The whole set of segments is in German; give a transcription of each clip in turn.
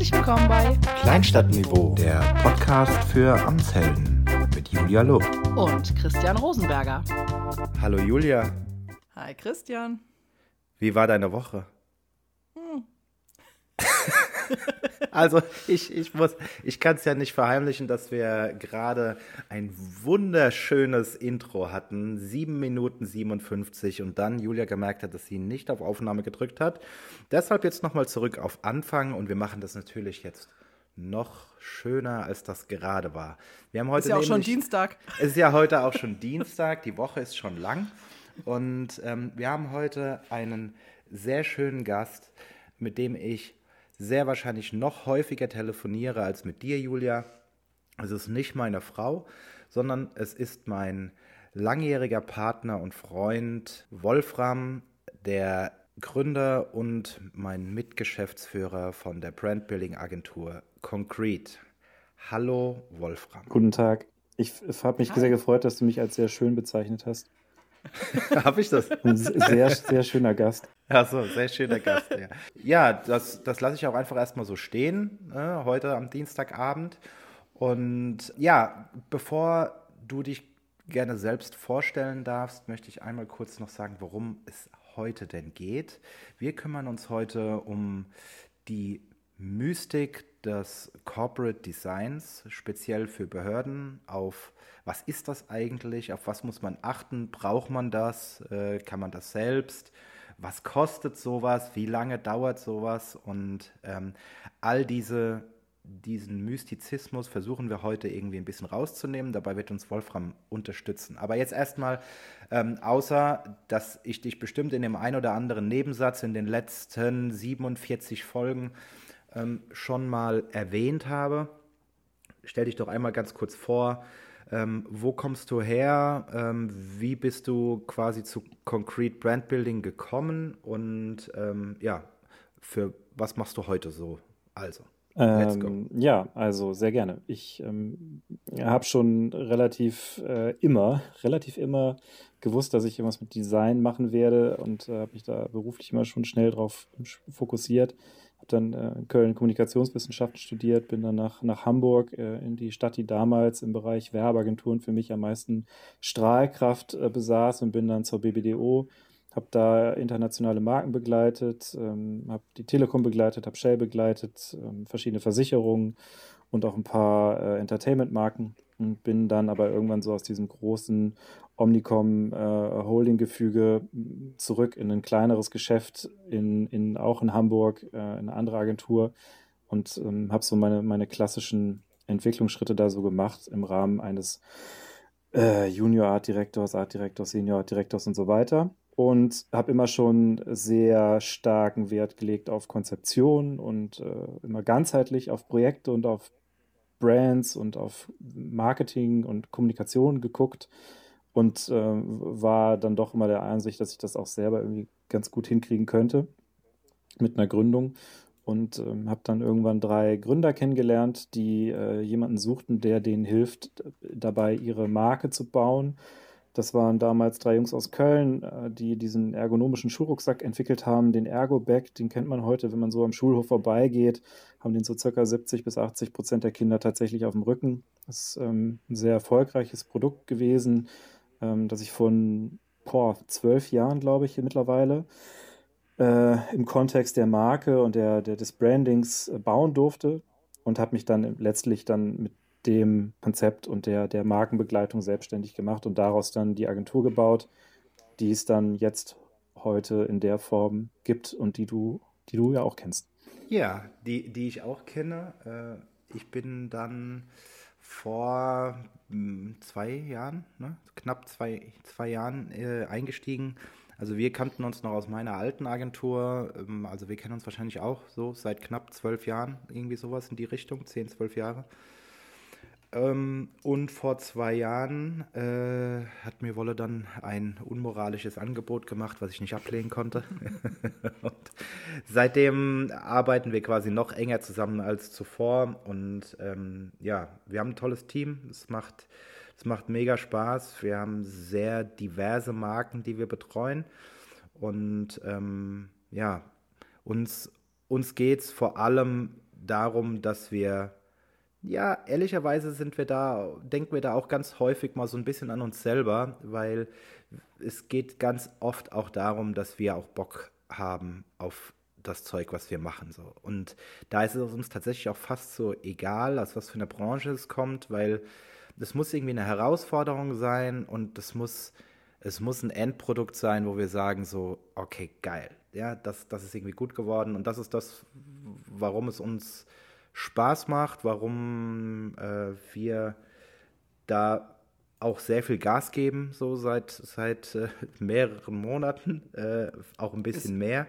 Herzlich willkommen bei Kleinstadtniveau, der Podcast für Amtshelden mit Julia Lob. und Christian Rosenberger. Hallo Julia, Hi Christian. wie war deine Woche? also ich, ich muss, ich kann es ja nicht verheimlichen, dass wir gerade ein wunderschönes Intro hatten, 7 Minuten 57 und dann Julia gemerkt hat, dass sie nicht auf Aufnahme gedrückt hat. Deshalb jetzt nochmal zurück auf Anfang und wir machen das natürlich jetzt noch schöner, als das gerade war. Wir haben heute Ist ja auch schon nämlich- Dienstag. es ist ja heute auch schon Dienstag, die Woche ist schon lang. Und ähm, wir haben heute einen sehr schönen Gast, mit dem ich sehr wahrscheinlich noch häufiger telefoniere als mit dir, Julia. Es ist nicht meine Frau, sondern es ist mein langjähriger Partner und Freund Wolfram, der Gründer und mein Mitgeschäftsführer von der Brandbuilding Agentur Concrete. Hallo Wolfram. Guten Tag. Ich habe mich sehr gefreut, dass du mich als sehr schön bezeichnet hast. Habe ich das? Ein sehr, sehr schöner Gast. Achso, sehr schöner Gast. Ja, ja das, das lasse ich auch einfach erstmal so stehen, ne, heute am Dienstagabend. Und ja, bevor du dich gerne selbst vorstellen darfst, möchte ich einmal kurz noch sagen, worum es heute denn geht. Wir kümmern uns heute um die Mystik des Corporate Designs, speziell für Behörden, auf was ist das eigentlich, auf was muss man achten, braucht man das, äh, kann man das selbst, was kostet sowas, wie lange dauert sowas und ähm, all diese, diesen Mystizismus versuchen wir heute irgendwie ein bisschen rauszunehmen. Dabei wird uns Wolfram unterstützen. Aber jetzt erstmal, ähm, außer dass ich dich bestimmt in dem ein oder anderen Nebensatz in den letzten 47 Folgen ähm, schon mal erwähnt habe, stell dich doch einmal ganz kurz vor. Ähm, wo kommst du her? Ähm, wie bist du quasi zu Concrete Brand Building gekommen? Und ähm, ja, für was machst du heute so? Also, let's. Ähm, ja, also sehr gerne. Ich ähm, habe schon relativ äh, immer, relativ immer gewusst, dass ich irgendwas mit Design machen werde und äh, habe mich da beruflich immer schon schnell drauf fokussiert. Habe dann äh, in Köln Kommunikationswissenschaften studiert, bin dann nach, nach Hamburg äh, in die Stadt, die damals im Bereich Werbeagenturen für mich am meisten Strahlkraft äh, besaß und bin dann zur BBDO habe da internationale Marken begleitet, ähm, habe die Telekom begleitet, habe Shell begleitet, ähm, verschiedene Versicherungen und auch ein paar äh, Entertainment-Marken und bin dann aber irgendwann so aus diesem großen Omnicom äh, Holding-Gefüge zurück in ein kleineres Geschäft, in, in, auch in Hamburg, äh, in eine andere Agentur und ähm, habe so meine, meine klassischen Entwicklungsschritte da so gemacht im Rahmen eines äh, Junior Art Directors, Art Directors, Senior Art Directors und so weiter. Und habe immer schon sehr starken Wert gelegt auf Konzeption und äh, immer ganzheitlich auf Projekte und auf Brands und auf Marketing und Kommunikation geguckt und äh, war dann doch immer der Ansicht, dass ich das auch selber irgendwie ganz gut hinkriegen könnte mit einer Gründung und ähm, habe dann irgendwann drei Gründer kennengelernt, die äh, jemanden suchten, der denen hilft, dabei ihre Marke zu bauen. Das waren damals drei Jungs aus Köln, äh, die diesen ergonomischen Schulrucksack entwickelt haben, den Ergo-Bag, den kennt man heute, wenn man so am Schulhof vorbeigeht, haben den so circa 70 bis 80 Prozent der Kinder tatsächlich auf dem Rücken. Das ist ähm, ein sehr erfolgreiches Produkt gewesen, ähm, das ich von boah, zwölf Jahren, glaube ich, mittlerweile äh, im Kontext der Marke und der, der, des Brandings äh, bauen durfte und habe mich dann letztlich dann mit dem Konzept und der, der Markenbegleitung selbstständig gemacht und daraus dann die Agentur gebaut, die es dann jetzt heute in der Form gibt und die du, die du ja auch kennst. Ja, die, die ich auch kenne. Äh, ich bin dann vor mh, zwei Jahren, ne, knapp zwei, zwei Jahren äh, eingestiegen. Also wir kannten uns noch aus meiner alten Agentur. Ähm, also wir kennen uns wahrscheinlich auch so seit knapp zwölf Jahren, irgendwie sowas in die Richtung, zehn, zwölf Jahre. Ähm, und vor zwei Jahren äh, hat mir Wolle dann ein unmoralisches Angebot gemacht, was ich nicht ablehnen konnte. seitdem arbeiten wir quasi noch enger zusammen als zuvor. Und ähm, ja, wir haben ein tolles Team. Es macht, es macht mega Spaß. Wir haben sehr diverse Marken, die wir betreuen. Und ähm, ja, uns, uns geht es vor allem darum, dass wir, ja, ehrlicherweise sind wir da, denken wir da auch ganz häufig mal so ein bisschen an uns selber, weil es geht ganz oft auch darum, dass wir auch Bock haben auf das Zeug, was wir machen. So. Und da ist es uns tatsächlich auch fast so egal, aus was für eine Branche es kommt, weil es muss irgendwie eine Herausforderung sein und es muss, es muss ein Endprodukt sein, wo wir sagen so, okay, geil. Ja, das, das ist irgendwie gut geworden und das ist das, warum es uns Spaß macht, warum äh, wir da auch sehr viel Gas geben, so seit, seit äh, mehreren Monaten, äh, auch ein bisschen ist, mehr.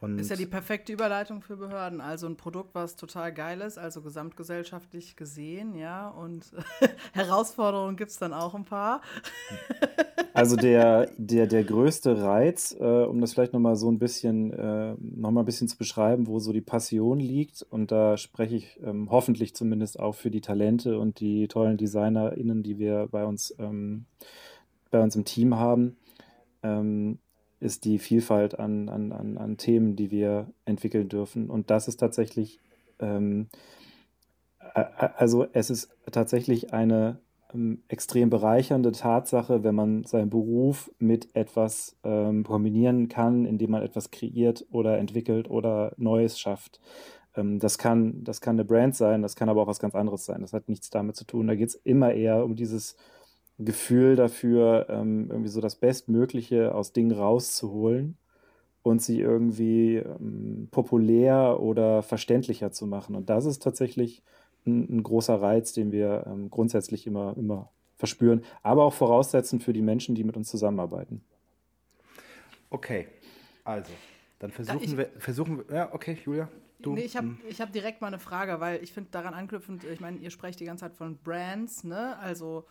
Und ist ja die perfekte Überleitung für Behörden. Also ein Produkt, was total geil ist, also gesamtgesellschaftlich gesehen, ja. Und Herausforderungen gibt es dann auch ein paar. also der, der, der größte Reiz, äh, um das vielleicht nochmal so ein bisschen, äh, noch ein bisschen zu beschreiben, wo so die Passion liegt, und da spreche ich ähm, hoffentlich zumindest auch für die Talente und die tollen DesignerInnen, die wir bei uns, ähm, bei uns im Team haben. Ähm, ist die Vielfalt an, an, an, an Themen, die wir entwickeln dürfen. Und das ist tatsächlich, ähm, also es ist tatsächlich eine ähm, extrem bereichernde Tatsache, wenn man seinen Beruf mit etwas ähm, kombinieren kann, indem man etwas kreiert oder entwickelt oder Neues schafft. Ähm, das, kann, das kann eine Brand sein, das kann aber auch was ganz anderes sein. Das hat nichts damit zu tun. Da geht es immer eher um dieses Gefühl dafür, ähm, irgendwie so das Bestmögliche aus Dingen rauszuholen und sie irgendwie ähm, populär oder verständlicher zu machen. Und das ist tatsächlich ein, ein großer Reiz, den wir ähm, grundsätzlich immer, immer verspüren, aber auch voraussetzen für die Menschen, die mit uns zusammenarbeiten. Okay, also, dann versuchen ich, wir, versuchen wir, ja, okay, Julia. Du, nee, ich habe hm. hab direkt mal eine Frage, weil ich finde daran anknüpfend, ich meine, ihr sprecht die ganze Zeit von Brands, ne? Also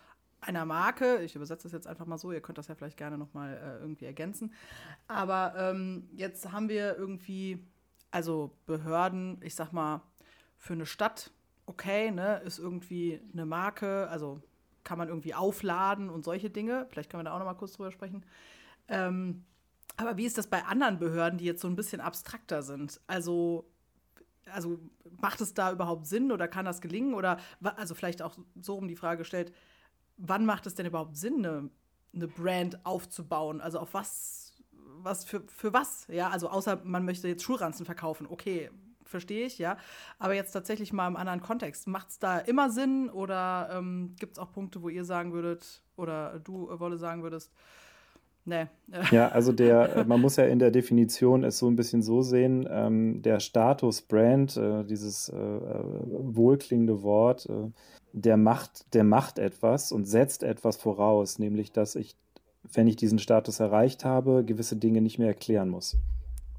einer Marke. Ich übersetze das jetzt einfach mal so, ihr könnt das ja vielleicht gerne nochmal äh, irgendwie ergänzen. Aber ähm, jetzt haben wir irgendwie, also Behörden, ich sag mal, für eine Stadt, okay, ne, ist irgendwie eine Marke, also kann man irgendwie aufladen und solche Dinge. Vielleicht können wir da auch nochmal kurz drüber sprechen. Ähm, aber wie ist das bei anderen Behörden, die jetzt so ein bisschen abstrakter sind? Also also macht es da überhaupt Sinn oder kann das gelingen? Oder also vielleicht auch so um die Frage gestellt, wann macht es denn überhaupt Sinn, eine, eine Brand aufzubauen? Also auf was, was für, für was? Ja, also außer man möchte jetzt Schulranzen verkaufen, okay, verstehe ich, ja. Aber jetzt tatsächlich mal im anderen Kontext. Macht es da immer Sinn oder ähm, gibt es auch Punkte, wo ihr sagen würdet, oder du, äh, Wolle, sagen würdest, Nee. Ja, also der, äh, man muss ja in der Definition es so ein bisschen so sehen, ähm, der Status Brand, äh, dieses äh, äh wohlklingende Wort, äh, der macht, der macht etwas und setzt etwas voraus, nämlich dass ich, wenn ich diesen Status erreicht habe, gewisse Dinge nicht mehr erklären muss.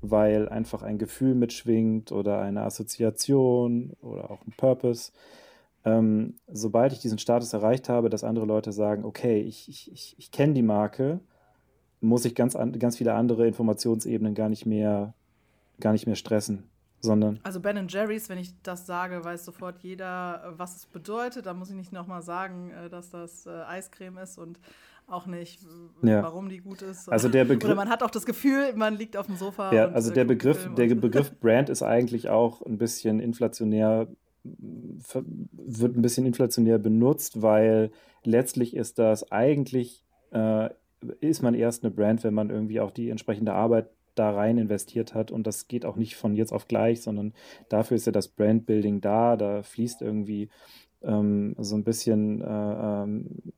Weil einfach ein Gefühl mitschwingt oder eine Assoziation oder auch ein Purpose. Ähm, sobald ich diesen Status erreicht habe, dass andere Leute sagen, okay, ich, ich, ich, ich kenne die Marke, muss ich ganz, an, ganz viele andere Informationsebenen gar nicht mehr, gar nicht mehr stressen sondern. Also Ben Jerry's, wenn ich das sage, weiß sofort jeder, äh, was es bedeutet. Da muss ich nicht nochmal sagen, äh, dass das äh, Eiscreme ist und auch nicht, ja. warum die gut ist. Also der Begriff, Oder man hat auch das Gefühl, man liegt auf dem Sofa. Ja, also der Begriff, der Begriff Brand ist eigentlich auch ein bisschen inflationär, wird ein bisschen inflationär benutzt, weil letztlich ist das eigentlich, äh, ist man erst eine Brand, wenn man irgendwie auch die entsprechende Arbeit da rein investiert hat. Und das geht auch nicht von jetzt auf gleich, sondern dafür ist ja das Brandbuilding da. Da fließt irgendwie ähm, so ein bisschen, äh, ähm,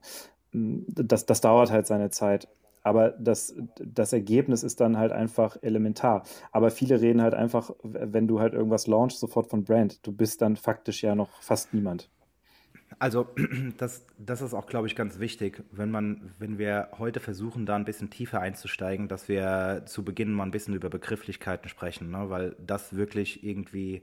das, das dauert halt seine Zeit. Aber das, das Ergebnis ist dann halt einfach elementar. Aber viele reden halt einfach, wenn du halt irgendwas launchst, sofort von Brand. Du bist dann faktisch ja noch fast niemand. Also das, das ist auch, glaube ich, ganz wichtig, wenn man, wenn wir heute versuchen, da ein bisschen tiefer einzusteigen, dass wir zu Beginn mal ein bisschen über Begrifflichkeiten sprechen, ne? weil das wirklich irgendwie,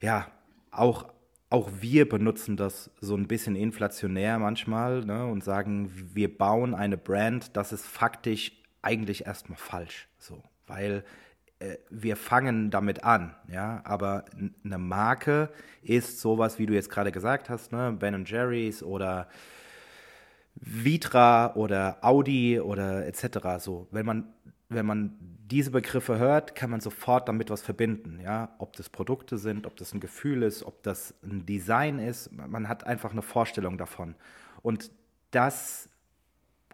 ja, auch, auch wir benutzen das so ein bisschen inflationär manchmal ne? und sagen, wir bauen eine Brand, das ist faktisch eigentlich erstmal falsch, so, weil wir fangen damit an, ja, aber eine Marke ist sowas, wie du jetzt gerade gesagt hast, ne, Ben Jerry's oder Vitra oder Audi oder etc. So, wenn man wenn man diese Begriffe hört, kann man sofort damit was verbinden. Ja? Ob das Produkte sind, ob das ein Gefühl ist, ob das ein Design ist. Man hat einfach eine Vorstellung davon. Und das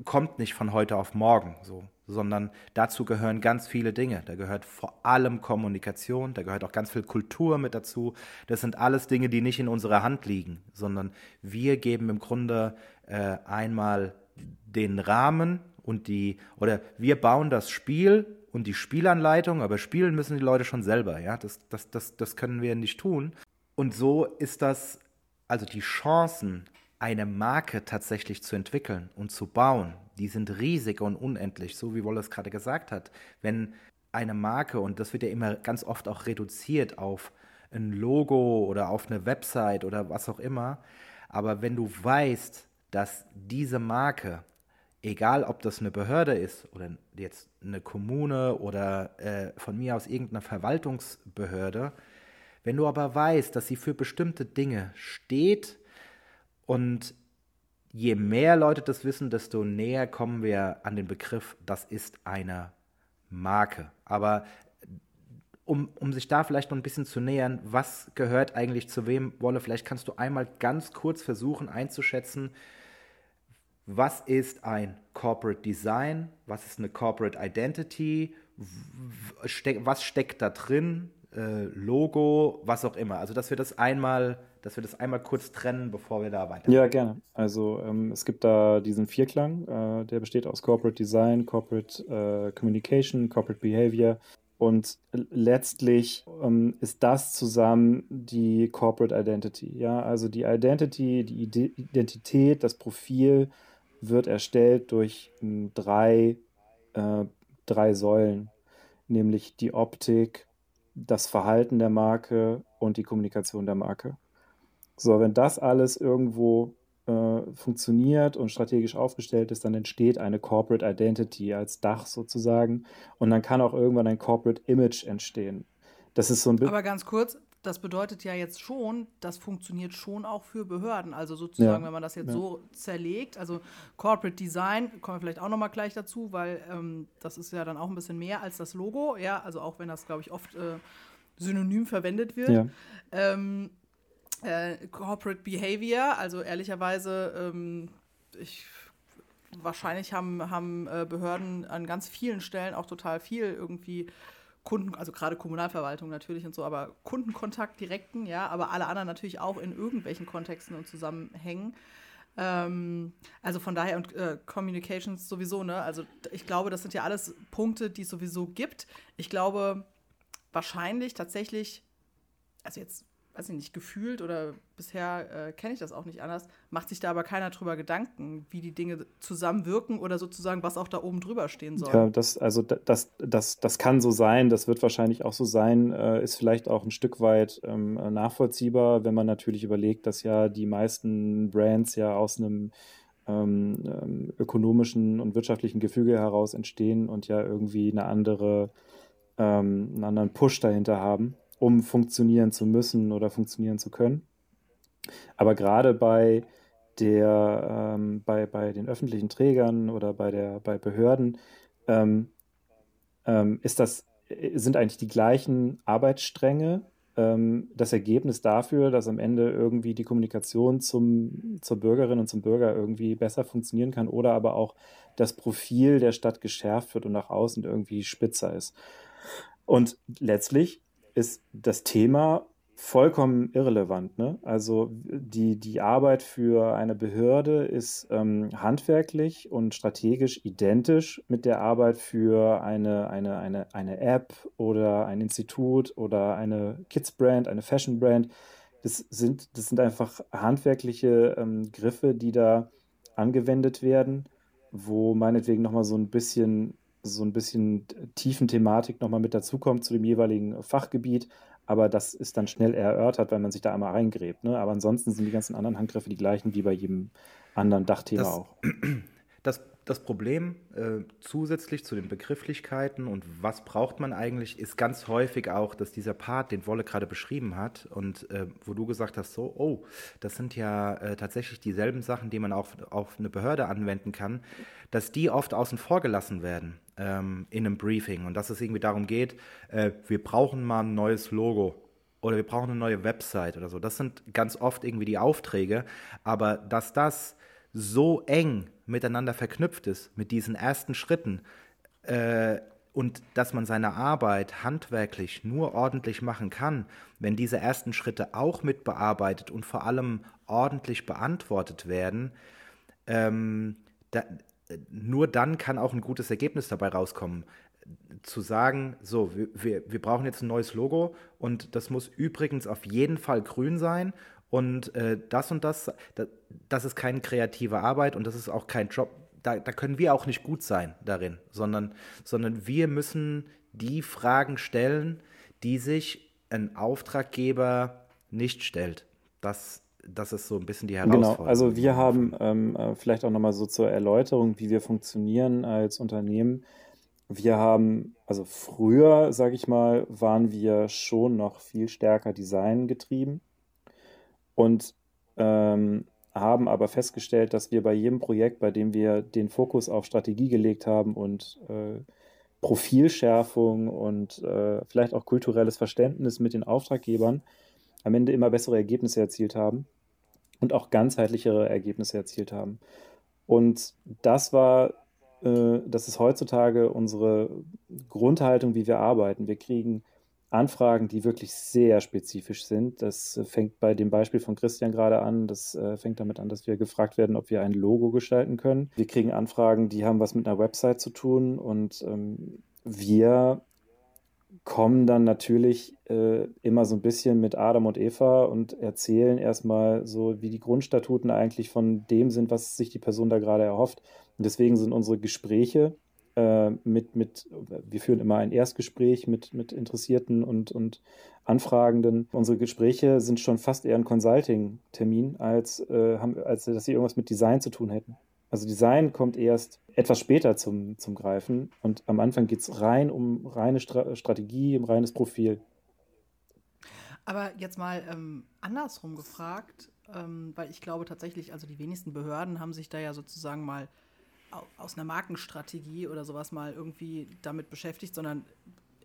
kommt nicht von heute auf morgen so, sondern dazu gehören ganz viele Dinge. Da gehört vor allem Kommunikation, da gehört auch ganz viel Kultur mit dazu. Das sind alles Dinge, die nicht in unserer Hand liegen, sondern wir geben im Grunde äh, einmal den Rahmen und die, oder wir bauen das Spiel und die Spielanleitung, aber spielen müssen die Leute schon selber, ja. Das, das, das, das können wir nicht tun. Und so ist das, also die Chancen, eine Marke tatsächlich zu entwickeln und zu bauen, die sind riesig und unendlich, so wie es gerade gesagt hat. Wenn eine Marke, und das wird ja immer ganz oft auch reduziert auf ein Logo oder auf eine Website oder was auch immer, aber wenn du weißt, dass diese Marke, egal ob das eine Behörde ist oder jetzt eine Kommune oder äh, von mir aus irgendeine Verwaltungsbehörde, wenn du aber weißt, dass sie für bestimmte Dinge steht, und je mehr Leute das wissen, desto näher kommen wir an den Begriff, das ist eine Marke. Aber um, um sich da vielleicht noch ein bisschen zu nähern, was gehört eigentlich zu wem, Wolle, vielleicht kannst du einmal ganz kurz versuchen einzuschätzen, was ist ein Corporate Design, was ist eine Corporate Identity, was steckt da drin, äh, Logo, was auch immer. Also dass wir das einmal dass wir das einmal kurz trennen, bevor wir da weitergehen. Ja, gerne. Also ähm, es gibt da diesen Vierklang, äh, der besteht aus Corporate Design, Corporate äh, Communication, Corporate Behavior. Und letztlich ähm, ist das zusammen die Corporate Identity. Ja, also die Identity, die Identität, das Profil wird erstellt durch ähm, drei, äh, drei Säulen, nämlich die Optik, das Verhalten der Marke und die Kommunikation der Marke. So, wenn das alles irgendwo äh, funktioniert und strategisch aufgestellt ist, dann entsteht eine Corporate Identity als Dach sozusagen und dann kann auch irgendwann ein Corporate Image entstehen. Das ist so ein Aber ganz kurz, das bedeutet ja jetzt schon, das funktioniert schon auch für Behörden. Also sozusagen, ja. wenn man das jetzt ja. so zerlegt, also Corporate Design, kommen wir vielleicht auch nochmal gleich dazu, weil ähm, das ist ja dann auch ein bisschen mehr als das Logo, ja, also auch wenn das, glaube ich, oft äh, synonym verwendet wird. Ja. Ähm, äh, Corporate Behavior, also ehrlicherweise, ähm, ich, wahrscheinlich haben, haben äh, Behörden an ganz vielen Stellen auch total viel irgendwie Kunden, also gerade Kommunalverwaltung natürlich und so, aber Kundenkontakt direkten, ja, aber alle anderen natürlich auch in irgendwelchen Kontexten und Zusammenhängen. Ähm, also von daher und äh, Communications sowieso, ne? Also ich glaube, das sind ja alles Punkte, die es sowieso gibt. Ich glaube, wahrscheinlich tatsächlich, also jetzt weiß ich nicht, gefühlt oder bisher äh, kenne ich das auch nicht anders, macht sich da aber keiner drüber Gedanken, wie die Dinge zusammenwirken oder sozusagen, was auch da oben drüber stehen soll. Ja, das, also das, das, das kann so sein, das wird wahrscheinlich auch so sein, äh, ist vielleicht auch ein Stück weit ähm, nachvollziehbar, wenn man natürlich überlegt, dass ja die meisten Brands ja aus einem ähm, ähm ökonomischen und wirtschaftlichen Gefüge heraus entstehen und ja irgendwie eine andere, ähm, einen anderen Push dahinter haben um funktionieren zu müssen oder funktionieren zu können. Aber gerade bei der, ähm, bei, bei den öffentlichen Trägern oder bei, der, bei Behörden ähm, ähm, ist das, sind eigentlich die gleichen Arbeitsstränge ähm, das Ergebnis dafür, dass am Ende irgendwie die Kommunikation zum, zur Bürgerin und zum Bürger irgendwie besser funktionieren kann oder aber auch das Profil der Stadt geschärft wird und nach außen irgendwie spitzer ist. Und letztlich ist das Thema vollkommen irrelevant. Ne? Also die, die Arbeit für eine Behörde ist ähm, handwerklich und strategisch identisch mit der Arbeit für eine, eine, eine, eine App oder ein Institut oder eine Kids-Brand, eine Fashion-Brand. Das sind, das sind einfach handwerkliche ähm, Griffe, die da angewendet werden, wo meinetwegen nochmal so ein bisschen so ein bisschen Tiefenthematik nochmal mit dazukommt zu dem jeweiligen Fachgebiet. Aber das ist dann schnell erörtert, weil man sich da einmal reingräbt. Ne? Aber ansonsten sind die ganzen anderen Handgriffe die gleichen wie bei jedem anderen Dachthema das, auch. Das, das Problem äh, zusätzlich zu den Begrifflichkeiten und was braucht man eigentlich, ist ganz häufig auch, dass dieser Part, den Wolle gerade beschrieben hat und äh, wo du gesagt hast, so, oh, das sind ja äh, tatsächlich dieselben Sachen, die man auch auf eine Behörde anwenden kann, dass die oft außen vor gelassen werden ähm, in einem Briefing und dass es irgendwie darum geht, äh, wir brauchen mal ein neues Logo oder wir brauchen eine neue Website oder so. Das sind ganz oft irgendwie die Aufträge, aber dass das so eng miteinander verknüpft ist, mit diesen ersten Schritten, äh, und dass man seine Arbeit handwerklich nur ordentlich machen kann, wenn diese ersten Schritte auch mitbearbeitet und vor allem ordentlich beantwortet werden, ähm, da, nur dann kann auch ein gutes Ergebnis dabei rauskommen. Zu sagen, so, wir, wir brauchen jetzt ein neues Logo und das muss übrigens auf jeden Fall grün sein und äh, das und das, das, das, ist keine kreative Arbeit und das ist auch kein Job. Da, da können wir auch nicht gut sein darin, sondern, sondern wir müssen die Fragen stellen, die sich ein Auftraggeber nicht stellt. Das, das ist so ein bisschen die Herausforderung. Genau, also wir haben ähm, äh, vielleicht auch nochmal so zur Erläuterung, wie wir funktionieren als Unternehmen. Wir haben, also früher, sage ich mal, waren wir schon noch viel stärker Design getrieben und ähm, haben aber festgestellt, dass wir bei jedem Projekt, bei dem wir den Fokus auf Strategie gelegt haben und äh, Profilschärfung und äh, vielleicht auch kulturelles Verständnis mit den Auftraggebern, am Ende immer bessere Ergebnisse erzielt haben und auch ganzheitlichere Ergebnisse erzielt haben. Und das war, äh, das ist heutzutage unsere Grundhaltung, wie wir arbeiten. Wir kriegen Anfragen, die wirklich sehr spezifisch sind. Das äh, fängt bei dem Beispiel von Christian gerade an. Das äh, fängt damit an, dass wir gefragt werden, ob wir ein Logo gestalten können. Wir kriegen Anfragen, die haben was mit einer Website zu tun und ähm, wir kommen dann natürlich äh, immer so ein bisschen mit Adam und Eva und erzählen erstmal so, wie die Grundstatuten eigentlich von dem sind, was sich die Person da gerade erhofft. Und deswegen sind unsere Gespräche äh, mit, mit, wir führen immer ein Erstgespräch mit, mit Interessierten und, und Anfragenden. Unsere Gespräche sind schon fast eher ein Consulting-Termin, als, äh, als dass sie irgendwas mit Design zu tun hätten. Also Design kommt erst etwas später zum, zum Greifen und am Anfang geht es rein um reine Stra Strategie, um reines Profil. Aber jetzt mal ähm, andersrum gefragt, ähm, weil ich glaube tatsächlich, also die wenigsten Behörden haben sich da ja sozusagen mal aus einer Markenstrategie oder sowas mal irgendwie damit beschäftigt, sondern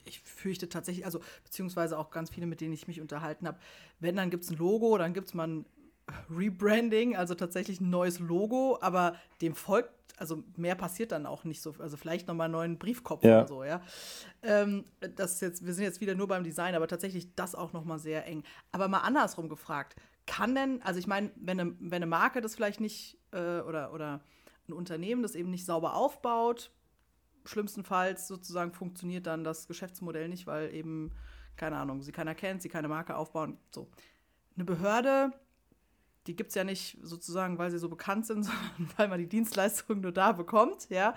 ich fürchte tatsächlich, also beziehungsweise auch ganz viele, mit denen ich mich unterhalten habe, wenn, dann gibt es ein Logo, dann gibt es mal Rebranding, also tatsächlich ein neues Logo, aber dem folgt, also mehr passiert dann auch nicht so, also vielleicht nochmal einen neuen Briefkopf ja. oder so, ja. Ähm, das jetzt, wir sind jetzt wieder nur beim Design, aber tatsächlich das auch nochmal sehr eng. Aber mal andersrum gefragt, kann denn, also ich meine, wenn eine, wenn eine Marke das vielleicht nicht äh, oder, oder ein Unternehmen das eben nicht sauber aufbaut. Schlimmstenfalls sozusagen funktioniert dann das Geschäftsmodell nicht, weil eben, keine Ahnung, sie keiner kennt, sie keine Marke aufbauen. So. Eine Behörde, die gibt es ja nicht sozusagen, weil sie so bekannt sind, sondern weil man die Dienstleistung nur da bekommt, ja.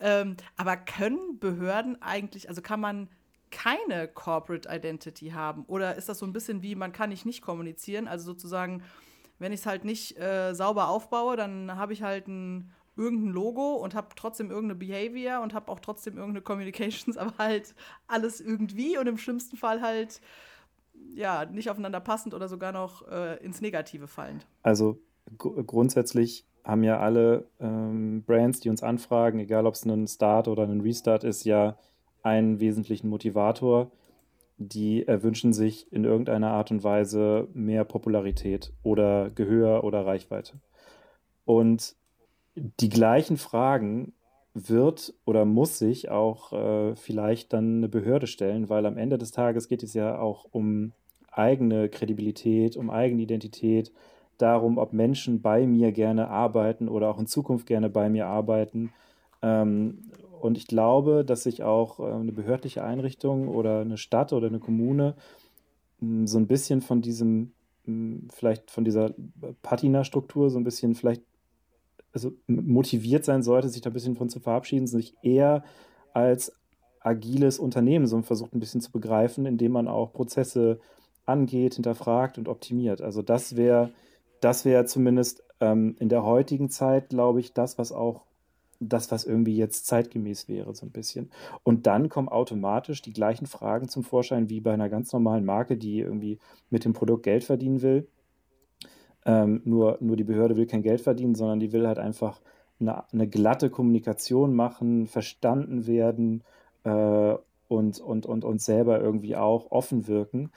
Ähm, aber können Behörden eigentlich, also kann man keine Corporate Identity haben? Oder ist das so ein bisschen wie, man kann nicht nicht kommunizieren? Also sozusagen, wenn ich es halt nicht äh, sauber aufbaue, dann habe ich halt ein irgendein Logo und habe trotzdem irgendeine Behavior und habe auch trotzdem irgendeine Communications, aber halt alles irgendwie und im schlimmsten Fall halt ja nicht aufeinander passend oder sogar noch äh, ins Negative fallend. Also grundsätzlich haben ja alle ähm, Brands, die uns anfragen, egal ob es ein Start oder ein Restart ist, ja einen wesentlichen Motivator. Die erwünschen sich in irgendeiner Art und Weise mehr Popularität oder Gehör oder Reichweite. Und die gleichen Fragen wird oder muss sich auch äh, vielleicht dann eine Behörde stellen, weil am Ende des Tages geht es ja auch um eigene Kredibilität, um eigene Identität, darum, ob Menschen bei mir gerne arbeiten oder auch in Zukunft gerne bei mir arbeiten. Ähm, und ich glaube, dass sich auch äh, eine behördliche Einrichtung oder eine Stadt oder eine Kommune mh, so ein bisschen von diesem, mh, vielleicht von dieser Patina-Struktur so ein bisschen vielleicht also motiviert sein sollte, sich da ein bisschen von zu verabschieden, sich eher als agiles Unternehmen so versucht ein bisschen zu begreifen, indem man auch Prozesse angeht, hinterfragt und optimiert. Also das wäre das wäre zumindest ähm, in der heutigen Zeit, glaube ich, das, was auch das, was irgendwie jetzt zeitgemäß wäre, so ein bisschen. Und dann kommen automatisch die gleichen Fragen zum Vorschein wie bei einer ganz normalen Marke, die irgendwie mit dem Produkt Geld verdienen will. Ähm, nur, nur die Behörde will kein Geld verdienen, sondern die will halt einfach eine, eine glatte Kommunikation machen, verstanden werden äh, und, und, und, und selber irgendwie auch offen wirken.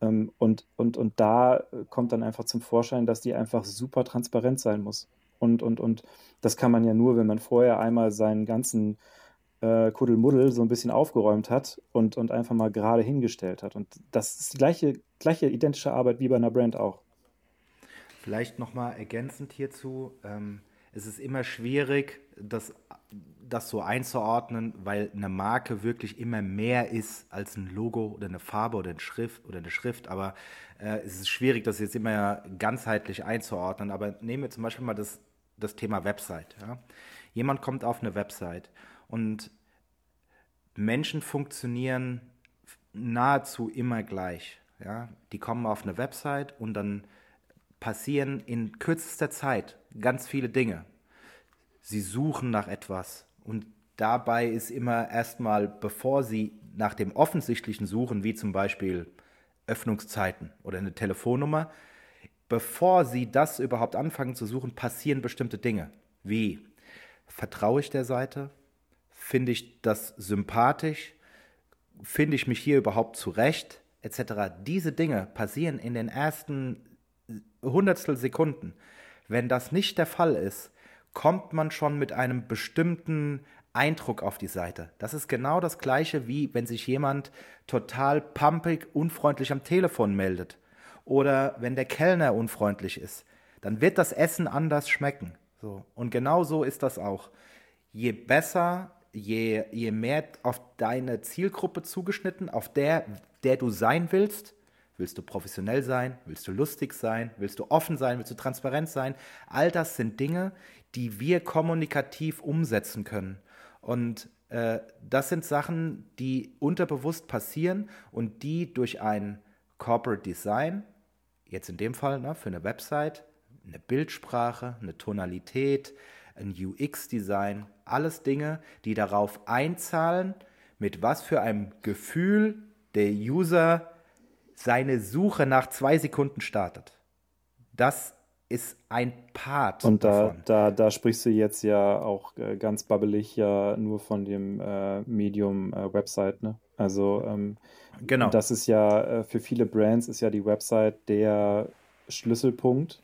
Ähm, und, und, und da kommt dann einfach zum Vorschein, dass die einfach super transparent sein muss. Und, und, und das kann man ja nur, wenn man vorher einmal seinen ganzen äh, Kuddelmuddel so ein bisschen aufgeräumt hat und, und einfach mal gerade hingestellt hat. Und das ist die gleiche, gleiche identische Arbeit wie bei einer Brand auch. Vielleicht nochmal ergänzend hierzu. Ähm, es ist immer schwierig, das, das so einzuordnen, weil eine Marke wirklich immer mehr ist als ein Logo oder eine Farbe oder eine Schrift oder eine Schrift. Aber äh, es ist schwierig, das jetzt immer ganzheitlich einzuordnen. Aber nehmen wir zum Beispiel mal das, das Thema Website. Ja? Jemand kommt auf eine Website und Menschen funktionieren nahezu immer gleich. Ja? Die kommen auf eine Website und dann passieren in kürzester Zeit ganz viele Dinge. Sie suchen nach etwas und dabei ist immer erstmal, bevor sie nach dem Offensichtlichen suchen, wie zum Beispiel Öffnungszeiten oder eine Telefonnummer, bevor sie das überhaupt anfangen zu suchen, passieren bestimmte Dinge. Wie vertraue ich der Seite? Finde ich das sympathisch? Finde ich mich hier überhaupt zurecht? Etc. Diese Dinge passieren in den ersten Hundertstel Sekunden. Wenn das nicht der Fall ist, kommt man schon mit einem bestimmten Eindruck auf die Seite. Das ist genau das gleiche wie wenn sich jemand total pumpig, unfreundlich am Telefon meldet oder wenn der Kellner unfreundlich ist. Dann wird das Essen anders schmecken. So. Und genau so ist das auch. Je besser, je, je mehr auf deine Zielgruppe zugeschnitten, auf der, der du sein willst, Willst du professionell sein? Willst du lustig sein? Willst du offen sein? Willst du transparent sein? All das sind Dinge, die wir kommunikativ umsetzen können. Und äh, das sind Sachen, die unterbewusst passieren und die durch ein Corporate Design, jetzt in dem Fall ne, für eine Website, eine Bildsprache, eine Tonalität, ein UX-Design, alles Dinge, die darauf einzahlen, mit was für einem Gefühl der User seine Suche nach zwei Sekunden startet. Das ist ein Part. Und da, davon. da, da sprichst du jetzt ja auch äh, ganz babbelig ja nur von dem äh, Medium äh, Website, ne? Also ähm, genau. das ist ja äh, für viele Brands ist ja die Website der Schlüsselpunkt.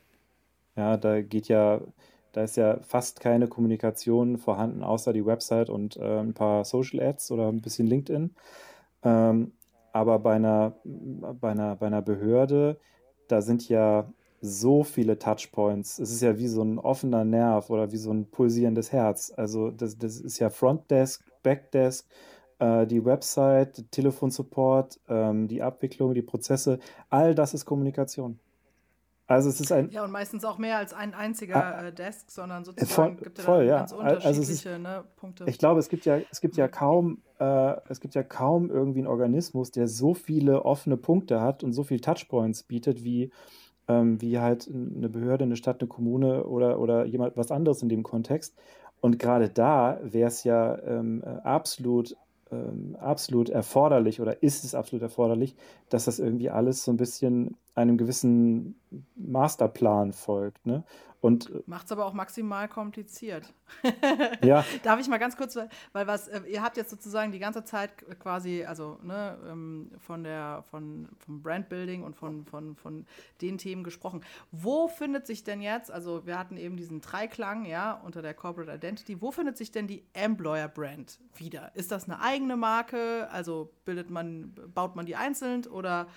Ja, da geht ja, da ist ja fast keine Kommunikation vorhanden, außer die Website und äh, ein paar Social Ads oder ein bisschen LinkedIn. Ähm, aber bei einer, bei einer, bei einer Behörde, da sind ja so viele Touchpoints. Es ist ja wie so ein offener Nerv oder wie so ein pulsierendes Herz. Also das, das ist ja Frontdesk, Backdesk, äh, die Website, Telefonsupport, ähm, die Abwicklung, die Prozesse. All das ist Kommunikation. Also es ist ein ja und meistens auch mehr als ein einziger ah, äh, Desk, sondern sozusagen voll, gibt es voll, ja ganz unterschiedliche also ist, ne, Punkte. Ich glaube, es gibt ja es gibt ja kaum äh, es gibt ja kaum irgendwie einen Organismus, der so viele offene Punkte hat und so viele Touchpoints bietet wie ähm, wie halt eine Behörde, eine Stadt, eine Kommune oder oder jemand was anderes in dem Kontext. Und gerade da wäre es ja ähm, äh, absolut ähm, absolut erforderlich oder ist es absolut erforderlich, dass das irgendwie alles so ein bisschen einem gewissen Masterplan folgt. Ne? Und äh, macht es aber auch maximal kompliziert. ja. Darf ich mal ganz kurz, weil was äh, ihr habt jetzt sozusagen die ganze Zeit quasi, also ne, ähm, von der von vom Brandbuilding und von von von den Themen gesprochen. Wo findet sich denn jetzt, also wir hatten eben diesen Dreiklang, ja, unter der Corporate Identity. Wo findet sich denn die Employer Brand wieder? Ist das eine eigene Marke? Also bildet man baut man die einzeln oder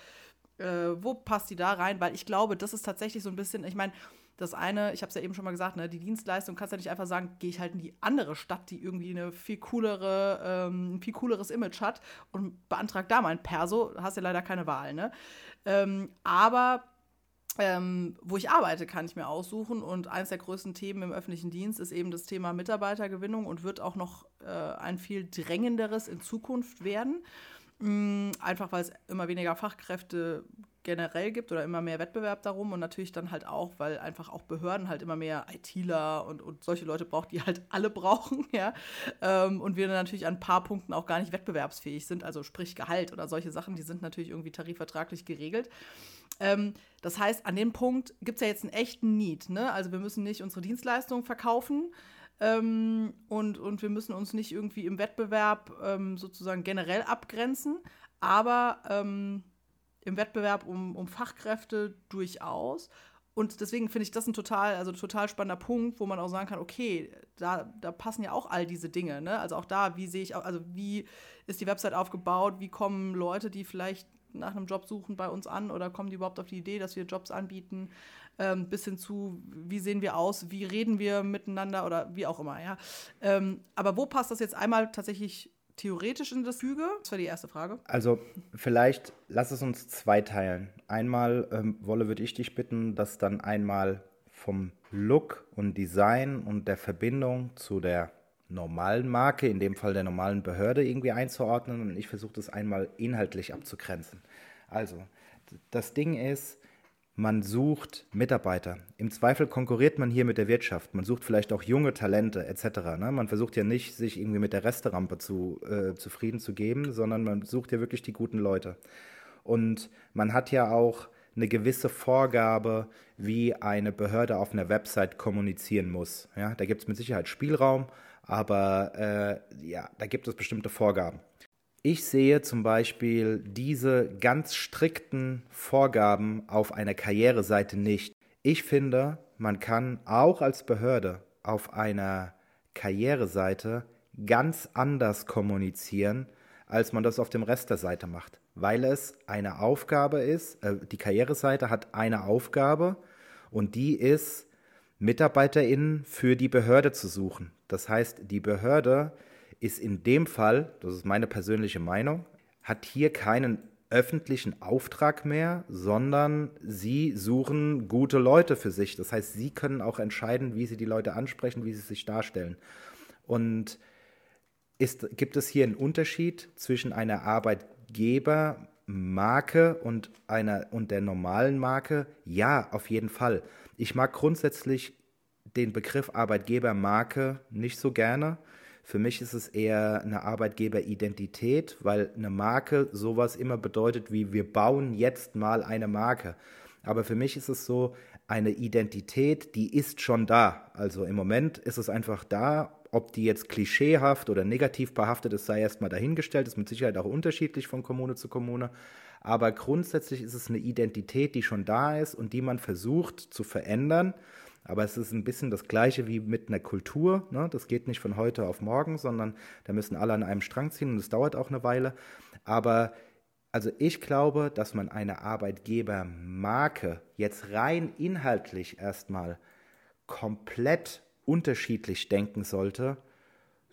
äh, wo passt die da rein? Weil ich glaube, das ist tatsächlich so ein bisschen, ich meine, das eine, ich habe es ja eben schon mal gesagt, ne, die Dienstleistung kannst du ja nicht einfach sagen, gehe ich halt in die andere Stadt, die irgendwie eine viel coolere, ähm, viel cooleres Image hat und beantrag da mal ein Perso, hast ja leider keine Wahl, ne? Ähm, aber ähm, wo ich arbeite, kann ich mir aussuchen. Und eines der größten Themen im öffentlichen Dienst ist eben das Thema Mitarbeitergewinnung und wird auch noch äh, ein viel drängenderes in Zukunft werden. Mm, einfach weil es immer weniger Fachkräfte generell gibt oder immer mehr Wettbewerb darum und natürlich dann halt auch, weil einfach auch Behörden halt immer mehr ITler und, und solche Leute braucht, die halt alle brauchen, ja. Ähm, und wir natürlich an ein paar Punkten auch gar nicht wettbewerbsfähig sind, also sprich Gehalt oder solche Sachen, die sind natürlich irgendwie tarifvertraglich geregelt. Ähm, das heißt, an dem Punkt gibt es ja jetzt einen echten Need, ne? Also wir müssen nicht unsere Dienstleistungen verkaufen. Ähm, und, und wir müssen uns nicht irgendwie im Wettbewerb ähm, sozusagen generell abgrenzen, aber ähm, im Wettbewerb um, um Fachkräfte durchaus. Und deswegen finde ich das ein total, also total spannender Punkt, wo man auch sagen kann, okay, da, da passen ja auch all diese Dinge. Ne? Also auch da, wie sehe ich, also wie ist die Website aufgebaut, wie kommen Leute, die vielleicht nach einem Job suchen bei uns an oder kommen die überhaupt auf die Idee, dass wir Jobs anbieten, ähm, bis hin zu, wie sehen wir aus, wie reden wir miteinander oder wie auch immer, ja. Ähm, aber wo passt das jetzt einmal tatsächlich theoretisch in das Füge? Das war die erste Frage. Also vielleicht lass es uns zweiteilen. Einmal, ähm, Wolle, würde ich dich bitten, das dann einmal vom Look und Design und der Verbindung zu der normalen Marke, in dem Fall der normalen Behörde, irgendwie einzuordnen und ich versuche das einmal inhaltlich abzugrenzen. Also, das Ding ist, man sucht Mitarbeiter. Im Zweifel konkurriert man hier mit der Wirtschaft. Man sucht vielleicht auch junge Talente etc. Ne? Man versucht ja nicht, sich irgendwie mit der Resterampe zu, äh, zufrieden zu geben, sondern man sucht ja wirklich die guten Leute. Und man hat ja auch eine gewisse Vorgabe, wie eine Behörde auf einer Website kommunizieren muss. Ja? Da gibt es mit Sicherheit Spielraum, aber äh, ja, da gibt es bestimmte Vorgaben. Ich sehe zum Beispiel diese ganz strikten Vorgaben auf einer Karriereseite nicht. Ich finde, man kann auch als Behörde auf einer Karriereseite ganz anders kommunizieren, als man das auf dem Rest der Seite macht, weil es eine Aufgabe ist, äh, die Karriereseite hat eine Aufgabe und die ist, MitarbeiterInnen für die Behörde zu suchen. Das heißt, die Behörde ist in dem Fall, das ist meine persönliche Meinung, hat hier keinen öffentlichen Auftrag mehr, sondern sie suchen gute Leute für sich. Das heißt, sie können auch entscheiden, wie sie die Leute ansprechen, wie sie sich darstellen. Und ist, gibt es hier einen Unterschied zwischen einer Arbeitgebermarke und, einer, und der normalen Marke? Ja, auf jeden Fall. Ich mag grundsätzlich den Begriff Arbeitgebermarke nicht so gerne für mich ist es eher eine Arbeitgeberidentität, weil eine Marke sowas immer bedeutet wie wir bauen jetzt mal eine Marke. Aber für mich ist es so eine Identität, die ist schon da. Also im Moment ist es einfach da. Ob die jetzt klischeehaft oder negativ behaftet ist, sei erstmal dahingestellt. Ist mit Sicherheit auch unterschiedlich von Kommune zu Kommune. Aber grundsätzlich ist es eine Identität, die schon da ist und die man versucht zu verändern aber es ist ein bisschen das Gleiche wie mit einer Kultur. Ne? Das geht nicht von heute auf morgen, sondern da müssen alle an einem Strang ziehen und es dauert auch eine Weile. Aber also ich glaube, dass man eine Arbeitgebermarke jetzt rein inhaltlich erstmal komplett unterschiedlich denken sollte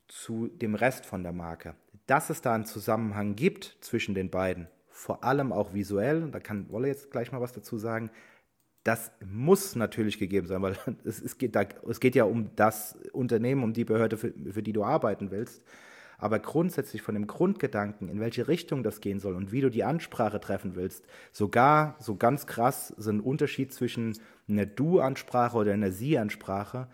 zu dem Rest von der Marke. Dass es da einen Zusammenhang gibt zwischen den beiden, vor allem auch visuell, da kann Wolle jetzt gleich mal was dazu sagen, das muss natürlich gegeben sein, weil es, es, geht, da, es geht ja um das Unternehmen, um die Behörde, für, für die du arbeiten willst. Aber grundsätzlich von dem Grundgedanken, in welche Richtung das gehen soll und wie du die Ansprache treffen willst, sogar so ganz krass so ein Unterschied zwischen einer Du-Ansprache oder einer Sie-Ansprache,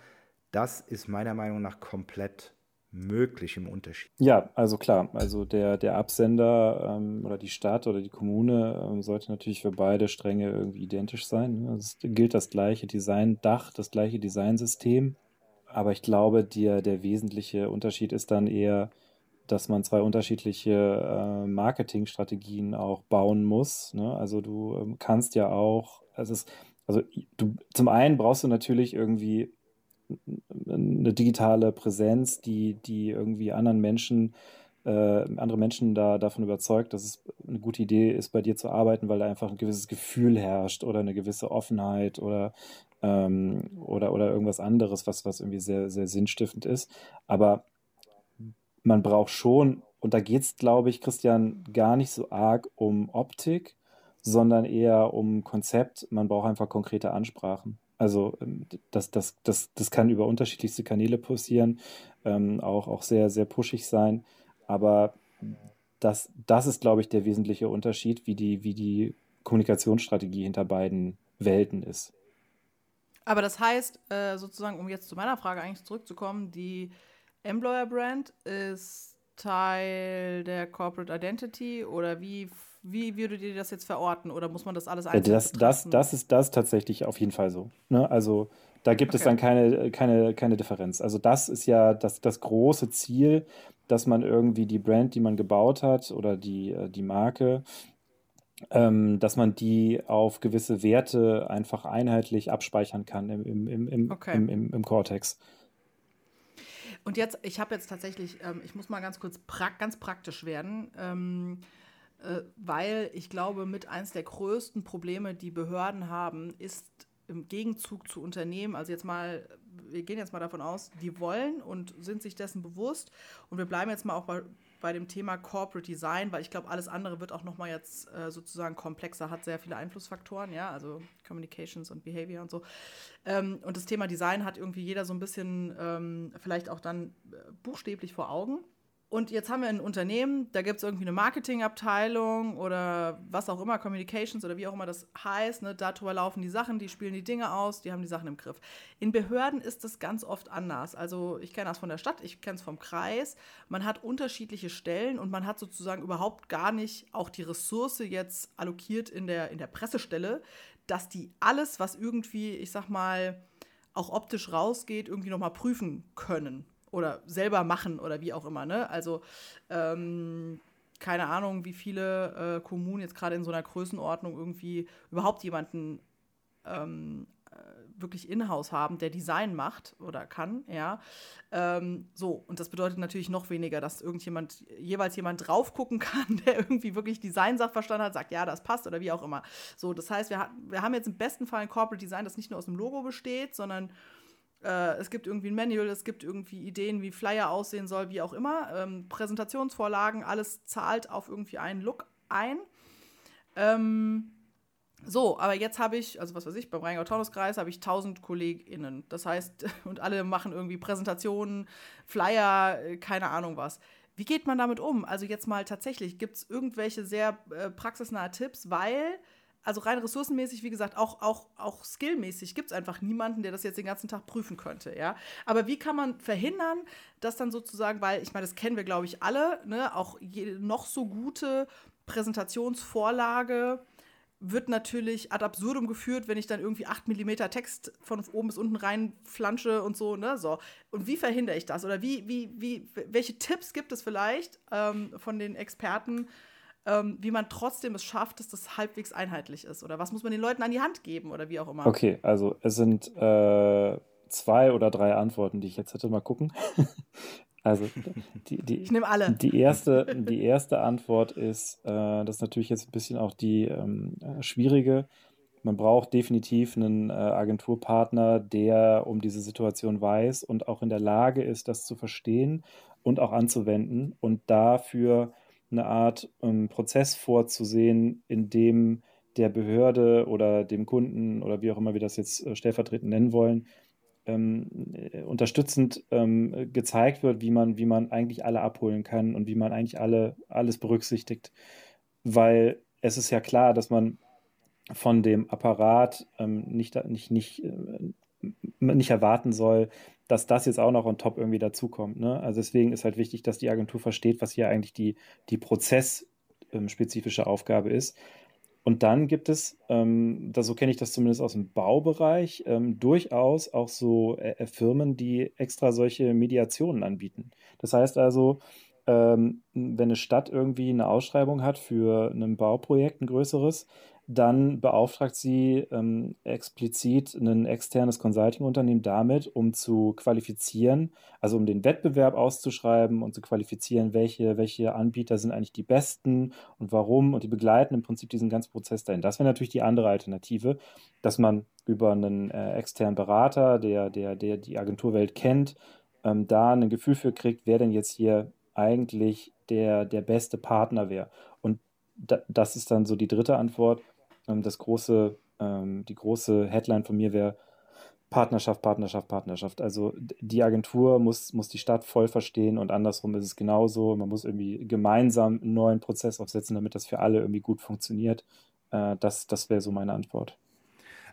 das ist meiner Meinung nach komplett möglich im Unterschied? Ja, also klar, also der, der Absender ähm, oder die Stadt oder die Kommune ähm, sollte natürlich für beide Stränge irgendwie identisch sein. Ne? Es gilt das gleiche Design-Dach, das gleiche Designsystem. Aber ich glaube, der, der wesentliche Unterschied ist dann eher, dass man zwei unterschiedliche äh, Marketingstrategien auch bauen muss. Ne? Also du ähm, kannst ja auch, also, es, also du, zum einen brauchst du natürlich irgendwie eine digitale Präsenz, die, die irgendwie anderen Menschen, äh, andere Menschen da davon überzeugt, dass es eine gute Idee ist, bei dir zu arbeiten, weil da einfach ein gewisses Gefühl herrscht oder eine gewisse Offenheit oder, ähm, oder, oder irgendwas anderes, was, was irgendwie sehr, sehr sinnstiftend ist. Aber man braucht schon, und da geht es, glaube ich, Christian, gar nicht so arg um Optik, sondern eher um Konzept. Man braucht einfach konkrete Ansprachen. Also ähm, das, das, das, das kann über unterschiedlichste Kanäle passieren, ähm, auch, auch sehr, sehr pushig sein. Aber das, das ist, glaube ich, der wesentliche Unterschied, wie die, wie die Kommunikationsstrategie hinter beiden Welten ist. Aber das heißt, äh, sozusagen, um jetzt zu meiner Frage eigentlich zurückzukommen, die Employer Brand ist Teil der Corporate Identity oder wie, wie würdet ihr das jetzt verorten oder muss man das alles einzeln das, das, das, ist das tatsächlich auf jeden Fall so. Ne? Also da gibt okay. es dann keine, keine, keine Differenz. Also das ist ja das, das große Ziel, dass man irgendwie die Brand, die man gebaut hat oder die, äh, die Marke, ähm, dass man die auf gewisse Werte einfach einheitlich abspeichern kann im, im, im, im, okay. im, im, im Cortex. Und jetzt, ich habe jetzt tatsächlich, ähm, ich muss mal ganz kurz pra ganz praktisch werden, ähm, äh, weil ich glaube, mit eins der größten Probleme, die Behörden haben, ist im Gegenzug zu Unternehmen, also jetzt mal, wir gehen jetzt mal davon aus, die wollen und sind sich dessen bewusst und wir bleiben jetzt mal auch bei, bei dem Thema Corporate Design, weil ich glaube, alles andere wird auch nochmal jetzt äh, sozusagen komplexer, hat sehr viele Einflussfaktoren, ja, also Communications und Behavior und so. Ähm, und das Thema Design hat irgendwie jeder so ein bisschen ähm, vielleicht auch dann äh, buchstäblich vor Augen. Und jetzt haben wir ein Unternehmen, da gibt es irgendwie eine Marketingabteilung oder was auch immer, Communications oder wie auch immer das heißt. Ne? Darüber laufen die Sachen, die spielen die Dinge aus, die haben die Sachen im Griff. In Behörden ist das ganz oft anders. Also ich kenne das von der Stadt, ich kenne es vom Kreis. Man hat unterschiedliche Stellen und man hat sozusagen überhaupt gar nicht auch die Ressource jetzt allokiert in der, in der Pressestelle, dass die alles, was irgendwie, ich sag mal, auch optisch rausgeht, irgendwie nochmal prüfen können oder selber machen oder wie auch immer. Ne? Also ähm, keine Ahnung, wie viele äh, Kommunen jetzt gerade in so einer Größenordnung irgendwie überhaupt jemanden ähm, äh, wirklich in-house haben, der Design macht oder kann, ja. Ähm, so, und das bedeutet natürlich noch weniger, dass irgendjemand, jeweils jemand drauf gucken kann, der irgendwie wirklich Design-Sachverstand hat, sagt, ja, das passt oder wie auch immer. So, das heißt, wir, wir haben jetzt im besten Fall ein Corporate Design, das nicht nur aus dem Logo besteht, sondern äh, es gibt irgendwie ein Manual, es gibt irgendwie Ideen, wie Flyer aussehen soll, wie auch immer. Ähm, Präsentationsvorlagen, alles zahlt auf irgendwie einen Look ein. Ähm, so, aber jetzt habe ich, also was weiß ich, beim Rheingau-Taunus-Kreis habe ich 1000 KollegInnen. Das heißt, und alle machen irgendwie Präsentationen, Flyer, äh, keine Ahnung was. Wie geht man damit um? Also jetzt mal tatsächlich, gibt es irgendwelche sehr äh, praxisnahe Tipps, weil also rein ressourcenmäßig, wie gesagt, auch, auch, auch skillmäßig gibt es einfach niemanden, der das jetzt den ganzen Tag prüfen könnte, ja. Aber wie kann man verhindern, dass dann sozusagen, weil ich meine, das kennen wir, glaube ich, alle, ne, auch noch so gute Präsentationsvorlage wird natürlich ad absurdum geführt, wenn ich dann irgendwie 8 mm Text von oben bis unten rein flansche und so, ne? So. Und wie verhindere ich das? Oder wie, wie, wie, welche Tipps gibt es vielleicht ähm, von den Experten, ähm, wie man trotzdem es schafft, dass das halbwegs einheitlich ist? Oder was muss man den Leuten an die Hand geben oder wie auch immer? Okay, also es sind äh, zwei oder drei Antworten, die ich jetzt hätte mal gucken. also die, die, ich nehme alle. Die erste, die erste Antwort ist, äh, das ist natürlich jetzt ein bisschen auch die ähm, schwierige. Man braucht definitiv einen äh, Agenturpartner, der um diese Situation weiß und auch in der Lage ist, das zu verstehen und auch anzuwenden und dafür eine Art ähm, Prozess vorzusehen, in dem der Behörde oder dem Kunden oder wie auch immer wir das jetzt äh, stellvertretend nennen wollen, ähm, äh, unterstützend ähm, gezeigt wird, wie man, wie man eigentlich alle abholen kann und wie man eigentlich alle, alles berücksichtigt. Weil es ist ja klar, dass man von dem Apparat ähm, nicht, nicht, nicht, äh, nicht erwarten soll, dass das jetzt auch noch on top irgendwie dazukommt. Ne? Also deswegen ist halt wichtig, dass die Agentur versteht, was hier eigentlich die, die prozessspezifische Aufgabe ist. Und dann gibt es, ähm, das, so kenne ich das zumindest aus dem Baubereich, ähm, durchaus auch so äh, äh Firmen, die extra solche Mediationen anbieten. Das heißt also, ähm, wenn eine Stadt irgendwie eine Ausschreibung hat für ein Bauprojekt, ein größeres, dann beauftragt sie ähm, explizit ein externes Consulting-Unternehmen damit, um zu qualifizieren, also um den Wettbewerb auszuschreiben und zu qualifizieren, welche, welche Anbieter sind eigentlich die besten und warum. Und die begleiten im Prinzip diesen ganzen Prozess dahin. Das wäre natürlich die andere Alternative, dass man über einen äh, externen Berater, der, der, der die Agenturwelt kennt, ähm, da ein Gefühl für kriegt, wer denn jetzt hier eigentlich der, der beste Partner wäre. Und da, das ist dann so die dritte Antwort das große, ähm, die große Headline von mir wäre Partnerschaft, Partnerschaft, Partnerschaft. Also die Agentur muss, muss die Stadt voll verstehen und andersrum ist es genauso. Man muss irgendwie gemeinsam einen neuen Prozess aufsetzen, damit das für alle irgendwie gut funktioniert. Äh, das das wäre so meine Antwort.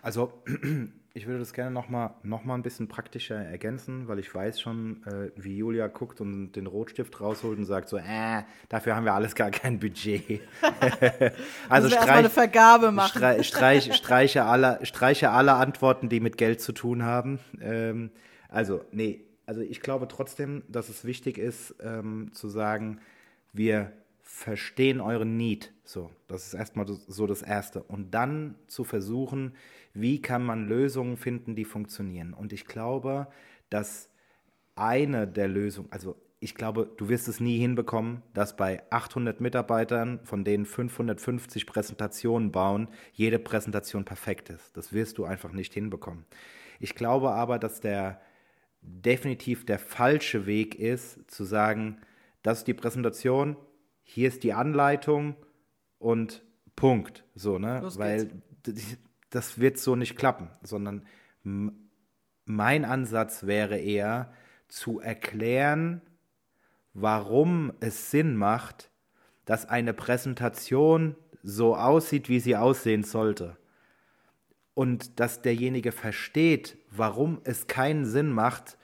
Also ich würde das gerne nochmal noch mal ein bisschen praktischer ergänzen, weil ich weiß schon, äh, wie Julia guckt und den Rotstift rausholt und sagt so, äh, dafür haben wir alles gar kein Budget. also streich, eine Vergabe machen. Streich, streich, streiche, alle, streiche alle Antworten, die mit Geld zu tun haben. Ähm, also, nee, also ich glaube trotzdem, dass es wichtig ist, ähm, zu sagen, wir verstehen euren Need. So, das ist erstmal so das Erste. Und dann zu versuchen, wie kann man Lösungen finden, die funktionieren. Und ich glaube, dass eine der Lösungen, also ich glaube, du wirst es nie hinbekommen, dass bei 800 Mitarbeitern, von denen 550 Präsentationen bauen, jede Präsentation perfekt ist. Das wirst du einfach nicht hinbekommen. Ich glaube aber, dass der definitiv der falsche Weg ist, zu sagen, das ist die Präsentation, hier ist die Anleitung und Punkt. So, ne? Los Weil das wird so nicht klappen, sondern mein Ansatz wäre eher zu erklären, warum es Sinn macht, dass eine Präsentation so aussieht, wie sie aussehen sollte. Und dass derjenige versteht, warum es keinen Sinn macht,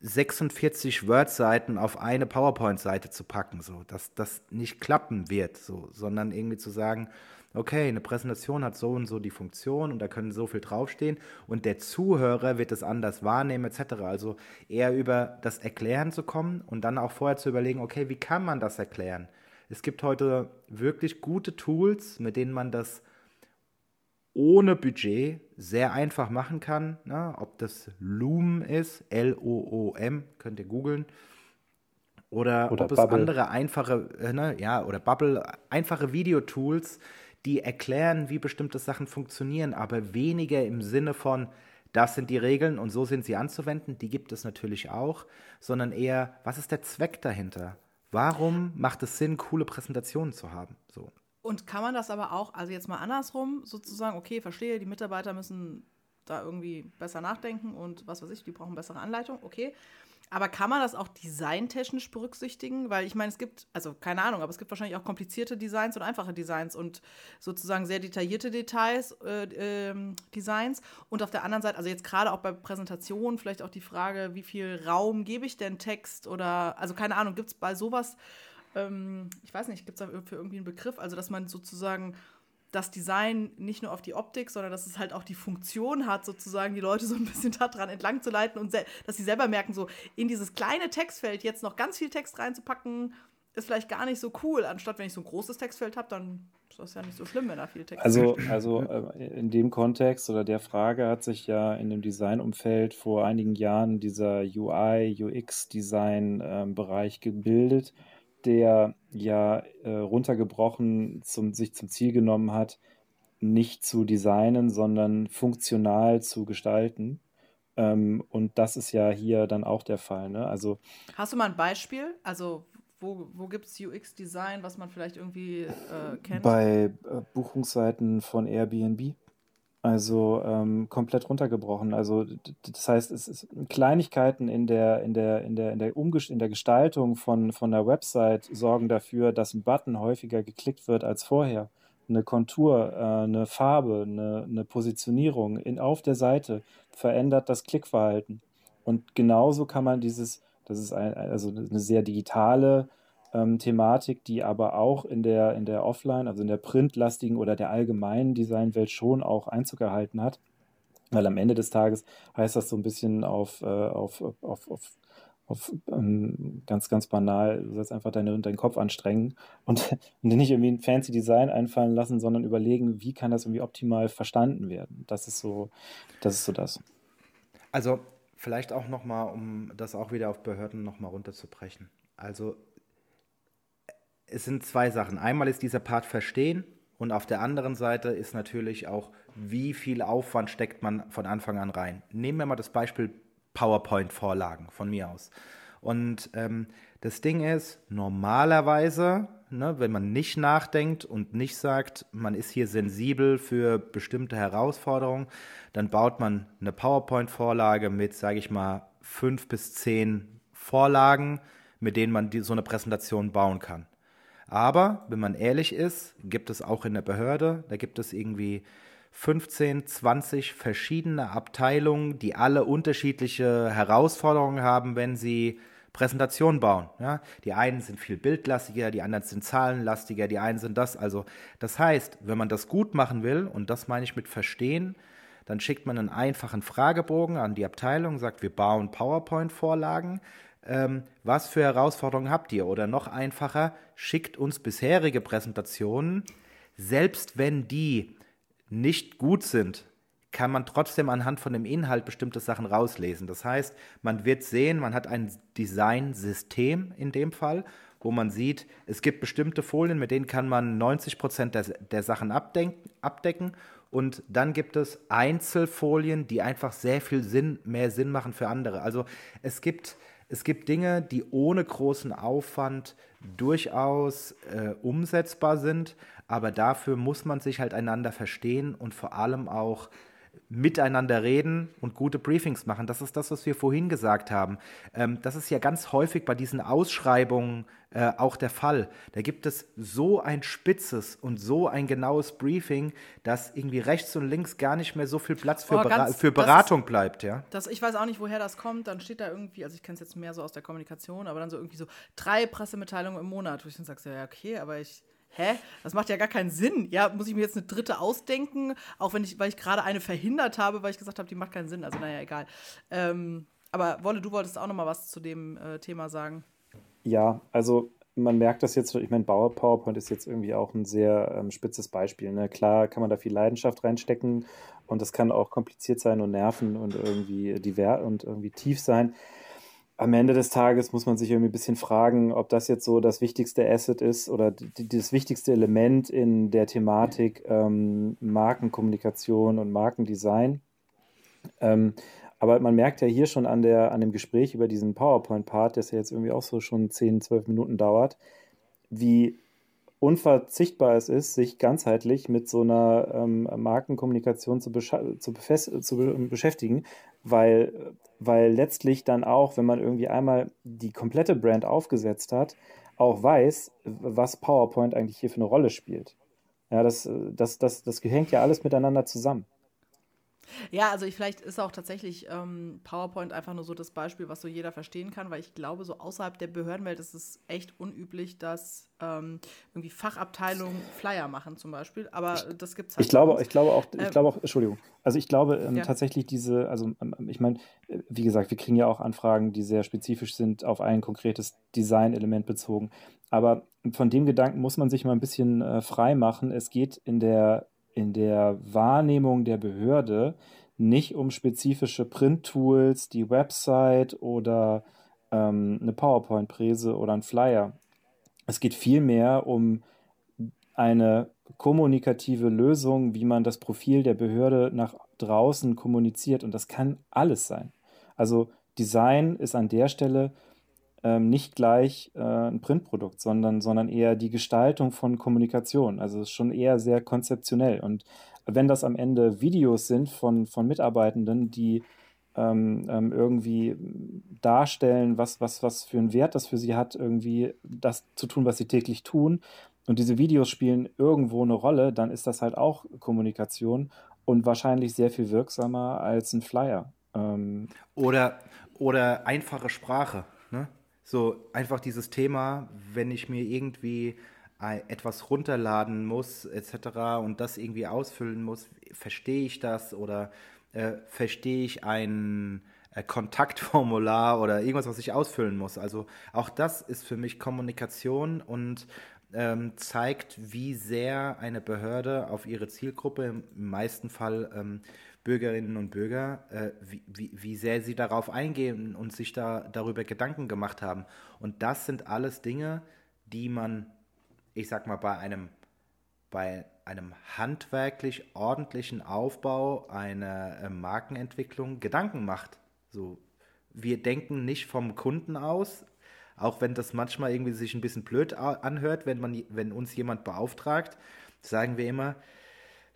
46 Word-Seiten auf eine PowerPoint-Seite zu packen, so, dass das nicht klappen wird, so, sondern irgendwie zu sagen, okay, eine Präsentation hat so und so die Funktion und da können so viel draufstehen und der Zuhörer wird es anders wahrnehmen etc. Also eher über das Erklären zu kommen und dann auch vorher zu überlegen, okay, wie kann man das erklären? Es gibt heute wirklich gute Tools, mit denen man das ohne Budget sehr einfach machen kann. Ne? Ob das Loom ist, L-O-O-M, könnt ihr googeln. Oder, oder ob Bubble. es andere einfache, äh, ne? ja, oder Bubble, einfache Videotools, die erklären, wie bestimmte Sachen funktionieren, aber weniger im Sinne von, das sind die Regeln und so sind sie anzuwenden, die gibt es natürlich auch, sondern eher, was ist der Zweck dahinter? Warum macht es Sinn, coole Präsentationen zu haben? So. Und kann man das aber auch, also jetzt mal andersrum, sozusagen, okay, verstehe, die Mitarbeiter müssen da irgendwie besser nachdenken und was weiß ich, die brauchen bessere Anleitung, okay. Aber kann man das auch designtechnisch berücksichtigen? Weil ich meine, es gibt, also keine Ahnung, aber es gibt wahrscheinlich auch komplizierte Designs und einfache Designs und sozusagen sehr detaillierte Details, äh, äh, Designs. Und auf der anderen Seite, also jetzt gerade auch bei Präsentationen, vielleicht auch die Frage, wie viel Raum gebe ich denn Text oder, also keine Ahnung, gibt es bei sowas ähm, ich weiß nicht, gibt es da für irgendwie einen Begriff, also dass man sozusagen das Design nicht nur auf die Optik, sondern dass es halt auch die Funktion hat, sozusagen die Leute so ein bisschen daran entlang zu leiten und dass sie selber merken, so in dieses kleine Textfeld jetzt noch ganz viel Text reinzupacken, ist vielleicht gar nicht so cool. Anstatt wenn ich so ein großes Textfeld habe, dann ist das ja nicht so schlimm, wenn da viel Text Also, also äh, in dem Kontext oder der Frage hat sich ja in dem Designumfeld vor einigen Jahren dieser UI, UX-Design-Bereich ähm, gebildet der ja äh, runtergebrochen zum, sich zum Ziel genommen hat, nicht zu designen, sondern funktional zu gestalten. Ähm, und das ist ja hier dann auch der Fall. Ne? Also, Hast du mal ein Beispiel? Also wo, wo gibt es UX-Design, was man vielleicht irgendwie äh, kennt? Bei äh, Buchungsseiten von Airbnb. Also ähm, komplett runtergebrochen. Also das heißt, es ist Kleinigkeiten in der, in der, in der, in der, Umges in der Gestaltung von, von der Website sorgen dafür, dass ein Button häufiger geklickt wird als vorher. Eine Kontur, äh, eine Farbe, eine, eine Positionierung in, auf der Seite verändert das Klickverhalten. Und genauso kann man dieses, das ist ein, also eine sehr digitale ähm, Thematik, die aber auch in der, in der Offline, also in der printlastigen oder der allgemeinen Designwelt schon auch Einzug erhalten hat. Weil am Ende des Tages heißt das so ein bisschen auf, äh, auf, auf, auf, auf ähm, ganz, ganz banal, du sollst einfach deine, deinen Kopf anstrengen und, und nicht irgendwie ein fancy Design einfallen lassen, sondern überlegen, wie kann das irgendwie optimal verstanden werden. Das ist so, das ist so das. Also vielleicht auch nochmal, um das auch wieder auf Behörden nochmal runterzubrechen. Also es sind zwei Sachen. Einmal ist dieser Part Verstehen und auf der anderen Seite ist natürlich auch, wie viel Aufwand steckt man von Anfang an rein. Nehmen wir mal das Beispiel PowerPoint-Vorlagen von mir aus. Und ähm, das Ding ist, normalerweise, ne, wenn man nicht nachdenkt und nicht sagt, man ist hier sensibel für bestimmte Herausforderungen, dann baut man eine PowerPoint-Vorlage mit, sage ich mal, fünf bis zehn Vorlagen, mit denen man die, so eine Präsentation bauen kann. Aber wenn man ehrlich ist, gibt es auch in der Behörde, da gibt es irgendwie 15, 20 verschiedene Abteilungen, die alle unterschiedliche Herausforderungen haben, wenn sie Präsentationen bauen. Ja? Die einen sind viel bildlastiger, die anderen sind zahlenlastiger, die einen sind das. Also das heißt, wenn man das gut machen will, und das meine ich mit verstehen, dann schickt man einen einfachen Fragebogen an die Abteilung, sagt, wir bauen PowerPoint-Vorlagen. Ähm, was für Herausforderungen habt ihr? Oder noch einfacher, schickt uns bisherige Präsentationen, selbst wenn die nicht gut sind, kann man trotzdem anhand von dem Inhalt bestimmte Sachen rauslesen. Das heißt, man wird sehen, man hat ein Designsystem in dem Fall, wo man sieht, es gibt bestimmte Folien, mit denen kann man 90 Prozent der, der Sachen abdecken und dann gibt es Einzelfolien, die einfach sehr viel Sinn, mehr Sinn machen für andere. Also es gibt, es gibt Dinge, die ohne großen Aufwand durchaus äh, umsetzbar sind, aber dafür muss man sich halt einander verstehen und vor allem auch miteinander reden und gute Briefings machen. Das ist das, was wir vorhin gesagt haben. Ähm, das ist ja ganz häufig bei diesen Ausschreibungen äh, auch der Fall. Da gibt es so ein spitzes und so ein genaues Briefing, dass irgendwie rechts und links gar nicht mehr so viel Platz für, oh, ganz, für Beratung ist, bleibt. Ja? Das, ich weiß auch nicht, woher das kommt. Dann steht da irgendwie, also ich kenne es jetzt mehr so aus der Kommunikation, aber dann so irgendwie so drei Pressemitteilungen im Monat, wo ich dann sage, ja, okay, aber ich hä, das macht ja gar keinen Sinn. Ja, muss ich mir jetzt eine dritte ausdenken, auch wenn ich, weil ich gerade eine verhindert habe, weil ich gesagt habe, die macht keinen Sinn. Also naja, egal. Ähm, aber Wolle, du wolltest auch noch mal was zu dem äh, Thema sagen. Ja, also man merkt das jetzt, ich meine, PowerPoint ist jetzt irgendwie auch ein sehr ähm, spitzes Beispiel. Ne? Klar kann man da viel Leidenschaft reinstecken und das kann auch kompliziert sein und nerven und irgendwie divers und irgendwie tief sein am Ende des Tages muss man sich irgendwie ein bisschen fragen, ob das jetzt so das wichtigste Asset ist oder das wichtigste Element in der Thematik ähm, Markenkommunikation und Markendesign. Ähm, aber man merkt ja hier schon an, der, an dem Gespräch über diesen PowerPoint-Part, der ja jetzt irgendwie auch so schon 10, 12 Minuten dauert, wie unverzichtbar es ist, sich ganzheitlich mit so einer ähm, Markenkommunikation zu, zu, zu beschäftigen, weil, weil letztlich dann auch, wenn man irgendwie einmal die komplette Brand aufgesetzt hat, auch weiß, was PowerPoint eigentlich hier für eine Rolle spielt. Ja, das, das, das, das hängt ja alles miteinander zusammen. Ja, also ich, vielleicht ist auch tatsächlich ähm, PowerPoint einfach nur so das Beispiel, was so jeder verstehen kann, weil ich glaube, so außerhalb der Behördenwelt ist es echt unüblich, dass ähm, irgendwie Fachabteilungen Flyer machen zum Beispiel. Aber das gibt es halt. Ich glaube, ich glaube auch, ich ähm, glaube auch, Entschuldigung. Also ich glaube ähm, ja. tatsächlich diese, also ähm, ich meine, äh, wie gesagt, wir kriegen ja auch Anfragen, die sehr spezifisch sind, auf ein konkretes Designelement bezogen. Aber von dem Gedanken muss man sich mal ein bisschen äh, frei machen. Es geht in der in der Wahrnehmung der Behörde nicht um spezifische Print-Tools, die Website oder ähm, eine PowerPoint-Präse oder ein Flyer. Es geht vielmehr um eine kommunikative Lösung, wie man das Profil der Behörde nach draußen kommuniziert. Und das kann alles sein. Also Design ist an der Stelle ähm, nicht gleich äh, ein Printprodukt, sondern, sondern eher die Gestaltung von Kommunikation. Also es ist schon eher sehr konzeptionell. Und wenn das am Ende Videos sind von, von Mitarbeitenden, die ähm, ähm, irgendwie darstellen, was, was, was für einen Wert das für sie hat, irgendwie das zu tun, was sie täglich tun, und diese Videos spielen irgendwo eine Rolle, dann ist das halt auch Kommunikation und wahrscheinlich sehr viel wirksamer als ein Flyer. Ähm, oder, oder einfache Sprache. So einfach dieses Thema, wenn ich mir irgendwie etwas runterladen muss, etc. und das irgendwie ausfüllen muss, verstehe ich das oder äh, verstehe ich ein äh, Kontaktformular oder irgendwas, was ich ausfüllen muss. Also auch das ist für mich Kommunikation und ähm, zeigt, wie sehr eine Behörde auf ihre Zielgruppe, im meisten Fall ähm, Bürgerinnen und Bürger, äh, wie, wie, wie sehr sie darauf eingehen und sich da darüber Gedanken gemacht haben. Und das sind alles Dinge, die man, ich sag mal, bei einem, bei einem handwerklich ordentlichen Aufbau einer äh, Markenentwicklung Gedanken macht. So, wir denken nicht vom Kunden aus, auch wenn das manchmal irgendwie sich ein bisschen blöd anhört, wenn, man, wenn uns jemand beauftragt, sagen wir immer,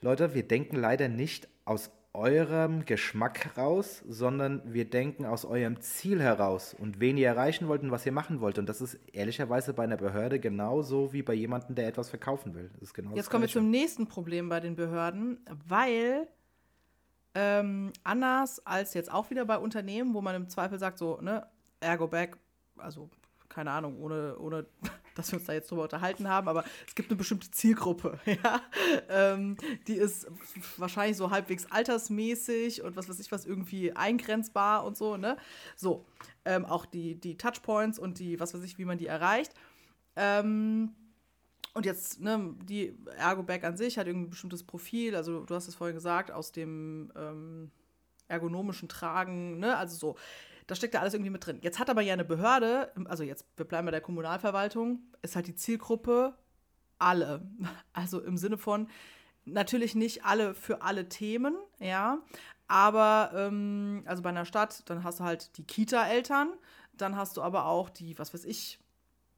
Leute, wir denken leider nicht aus eurem Geschmack heraus, sondern wir denken aus eurem Ziel heraus und wen ihr erreichen wollt und was ihr machen wollt. Und das ist ehrlicherweise bei einer Behörde genauso wie bei jemandem, der etwas verkaufen will. Das ist genau Jetzt kommen wir zum nächsten Problem bei den Behörden, weil ähm, anders als jetzt auch wieder bei Unternehmen, wo man im Zweifel sagt, so, ne, Ergo Back, also keine Ahnung, ohne, ohne dass wir uns da jetzt drüber unterhalten haben, aber es gibt eine bestimmte Zielgruppe, ja. Ähm, die ist wahrscheinlich so halbwegs altersmäßig und was weiß ich was irgendwie eingrenzbar und so, ne? So. Ähm, auch die, die Touchpoints und die, was weiß ich, wie man die erreicht. Ähm, und jetzt, ne, die Ergo-Bag an sich hat ein bestimmtes Profil, also du hast es vorhin gesagt, aus dem ähm, ergonomischen Tragen, ne, also so. Das steckt da alles irgendwie mit drin. Jetzt hat aber ja eine Behörde, also jetzt, wir bleiben bei der Kommunalverwaltung, ist halt die Zielgruppe alle. Also im Sinne von, natürlich nicht alle für alle Themen, ja, aber ähm, also bei einer Stadt, dann hast du halt die Kita-Eltern, dann hast du aber auch die, was weiß ich,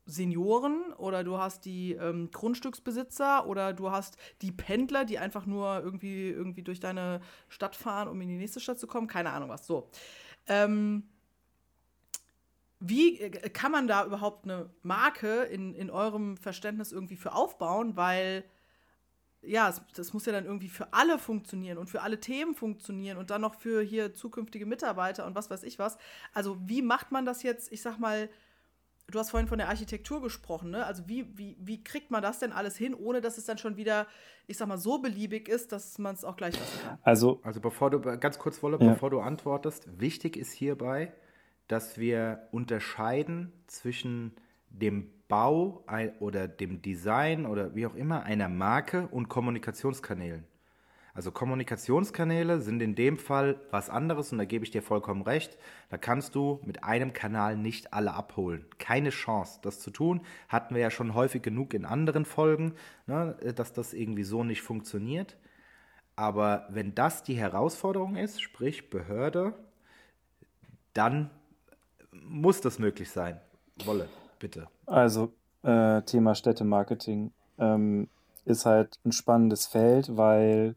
Senioren oder du hast die ähm, Grundstücksbesitzer oder du hast die Pendler, die einfach nur irgendwie, irgendwie durch deine Stadt fahren, um in die nächste Stadt zu kommen. Keine Ahnung was. So. Ähm, wie äh, kann man da überhaupt eine Marke in, in eurem Verständnis irgendwie für aufbauen? Weil, ja, es, das muss ja dann irgendwie für alle funktionieren und für alle Themen funktionieren und dann noch für hier zukünftige Mitarbeiter und was weiß ich was. Also, wie macht man das jetzt, ich sag mal, du hast vorhin von der Architektur gesprochen, ne? Also wie, wie, wie kriegt man das denn alles hin, ohne dass es dann schon wieder, ich sag mal, so beliebig ist, dass man es auch gleich lassen kann? Also, also bevor du, ganz kurz, Wolle, ja. bevor du antwortest, wichtig ist hierbei, dass wir unterscheiden zwischen dem Bau oder dem Design oder wie auch immer einer Marke und Kommunikationskanälen. Also Kommunikationskanäle sind in dem Fall was anderes und da gebe ich dir vollkommen recht. Da kannst du mit einem Kanal nicht alle abholen. Keine Chance, das zu tun. Hatten wir ja schon häufig genug in anderen Folgen, ne, dass das irgendwie so nicht funktioniert. Aber wenn das die Herausforderung ist, sprich Behörde, dann muss das möglich sein. Wolle, bitte. Also äh, Thema Städtemarketing ähm, ist halt ein spannendes Feld, weil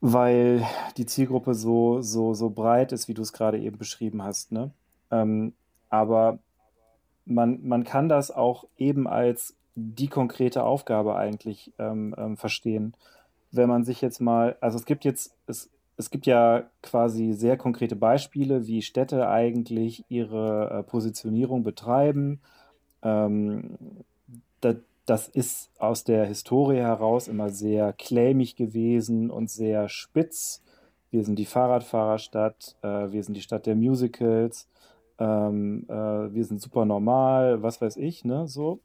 weil die Zielgruppe so, so, so breit ist, wie du es gerade eben beschrieben hast. Ne? Ähm, aber man, man kann das auch eben als die konkrete Aufgabe eigentlich ähm, ähm, verstehen. Wenn man sich jetzt mal, also es gibt jetzt, es, es gibt ja quasi sehr konkrete Beispiele, wie Städte eigentlich ihre äh, Positionierung betreiben. Ähm, da, das ist aus der Historie heraus immer sehr claimig gewesen und sehr spitz. Wir sind die Fahrradfahrerstadt, äh, wir sind die Stadt der Musicals, ähm, äh, wir sind super normal, was weiß ich, ne, so.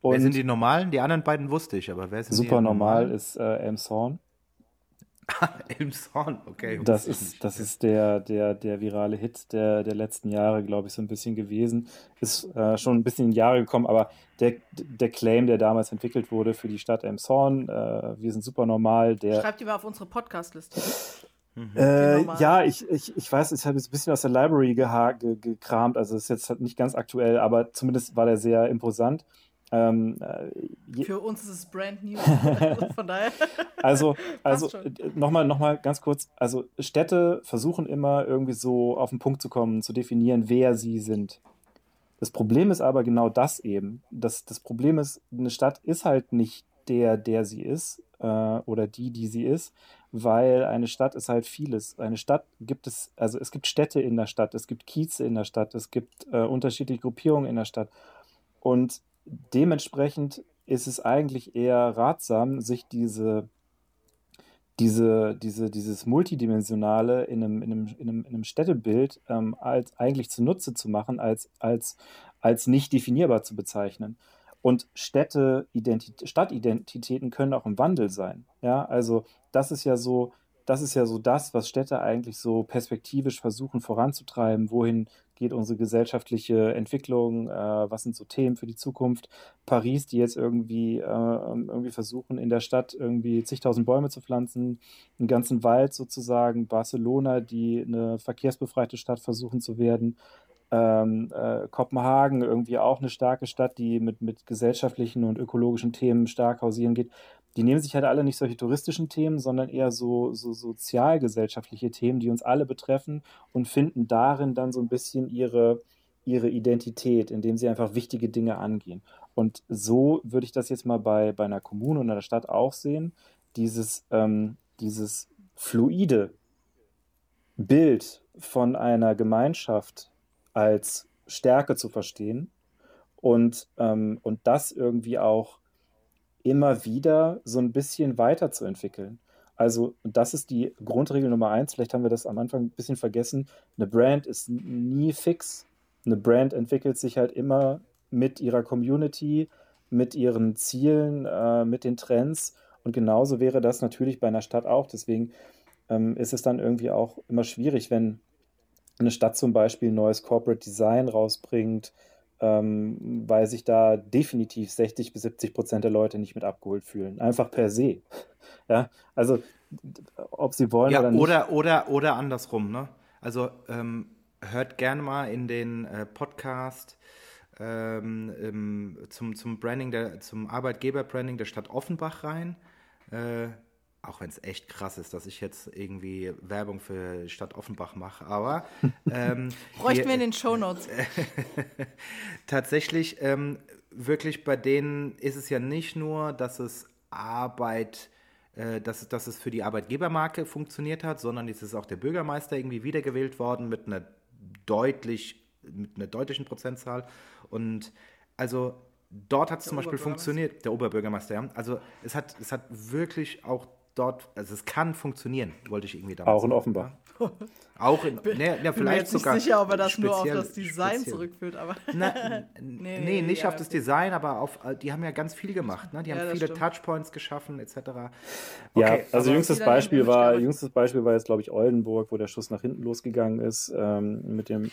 Und wer sind die Normalen? Die anderen beiden wusste ich, aber wer sind super die normal ist äh, Elmshorn. Elmshorn, okay. Das ist, das ist der, der, der virale Hit der, der letzten Jahre, glaube ich, so ein bisschen gewesen. Ist äh, schon ein bisschen in die Jahre gekommen, aber der, der Claim, der damals entwickelt wurde für die Stadt Elmshorn, äh, wir sind super normal. Der, Schreibt die mal auf unsere Podcast-Liste. Mhm. Äh, ja, ich, ich, ich weiß, ich habe jetzt ein bisschen aus der Library gekramt, also ist jetzt halt nicht ganz aktuell, aber zumindest war der sehr imposant. Ähm, äh, Für uns ist es brand new, von daher. Also, also nochmal noch mal ganz kurz, also Städte versuchen immer irgendwie so auf den Punkt zu kommen, zu definieren, wer sie sind. Das Problem ist aber genau das eben. Das, das Problem ist, eine Stadt ist halt nicht der, der sie ist äh, oder die, die sie ist, weil eine Stadt ist halt vieles. Eine Stadt gibt es, also es gibt Städte in der Stadt, es gibt Kieze in der Stadt, es gibt äh, unterschiedliche Gruppierungen in der Stadt. Und dementsprechend ist es eigentlich eher ratsam, sich diese, diese, diese, dieses Multidimensionale in einem, in einem, in einem, in einem Städtebild ähm, als eigentlich zunutze zu machen, als, als, als nicht definierbar zu bezeichnen. Und Städte, Stadtidentitäten können auch im Wandel sein. Ja, also das ist ja so, das ist ja so das, was Städte eigentlich so perspektivisch versuchen voranzutreiben. Wohin geht unsere gesellschaftliche Entwicklung? Äh, was sind so Themen für die Zukunft? Paris, die jetzt irgendwie, äh, irgendwie versuchen, in der Stadt irgendwie zigtausend Bäume zu pflanzen, einen ganzen Wald sozusagen. Barcelona, die eine verkehrsbefreite Stadt versuchen zu werden. Ähm, äh, Kopenhagen, irgendwie auch eine starke Stadt, die mit, mit gesellschaftlichen und ökologischen Themen stark hausieren geht die nehmen sich halt alle nicht solche touristischen Themen, sondern eher so, so sozialgesellschaftliche Themen, die uns alle betreffen und finden darin dann so ein bisschen ihre, ihre Identität, indem sie einfach wichtige Dinge angehen. Und so würde ich das jetzt mal bei, bei einer Kommune und einer Stadt auch sehen. Dieses, ähm, dieses fluide Bild von einer Gemeinschaft als Stärke zu verstehen und, ähm, und das irgendwie auch immer wieder so ein bisschen weiterzuentwickeln. Also, das ist die Grundregel Nummer eins. Vielleicht haben wir das am Anfang ein bisschen vergessen. Eine Brand ist nie fix. Eine Brand entwickelt sich halt immer mit ihrer Community, mit ihren Zielen, äh, mit den Trends. Und genauso wäre das natürlich bei einer Stadt auch. Deswegen ähm, ist es dann irgendwie auch immer schwierig, wenn eine Stadt zum Beispiel neues Corporate Design rausbringt, ähm, weil sich da definitiv 60 bis 70 Prozent der Leute nicht mit abgeholt fühlen. Einfach per se. Ja, also ob sie wollen ja, oder nicht. Oder, oder, oder andersrum, ne? Also ähm, hört gerne mal in den äh, Podcast ähm, zum, zum Branding, der, zum Arbeitgeberbranding der Stadt Offenbach rein. Äh, auch wenn es echt krass ist, dass ich jetzt irgendwie Werbung für Stadt Offenbach mache, aber ähm, bräuchten wir in den Shownotes. tatsächlich ähm, wirklich bei denen ist es ja nicht nur, dass es Arbeit äh, dass, dass es für die Arbeitgebermarke funktioniert hat, sondern es ist auch der Bürgermeister irgendwie wiedergewählt worden mit einer deutlich mit einer deutlichen Prozentzahl und also dort hat es zum Beispiel funktioniert, der Oberbürgermeister, ja. Also es hat, es hat wirklich auch dort, also es kann funktionieren, wollte ich irgendwie damit Auch in Offenbach. Auch in, ne, ja, vielleicht ich bin mir jetzt sogar. nicht sicher, ob er das nur auf das Design speziell. zurückführt, aber. Na, nee, nee, nicht ja, auf das Design, aber auf, äh, die haben ja ganz viel gemacht, ne? Die haben ja, viele stimmt. Touchpoints geschaffen, etc. Okay, ja, also jüngstes Beispiel war, jüngstes Beispiel war jetzt, glaube ich, Oldenburg, wo der Schuss nach hinten losgegangen ist, ähm, mit dem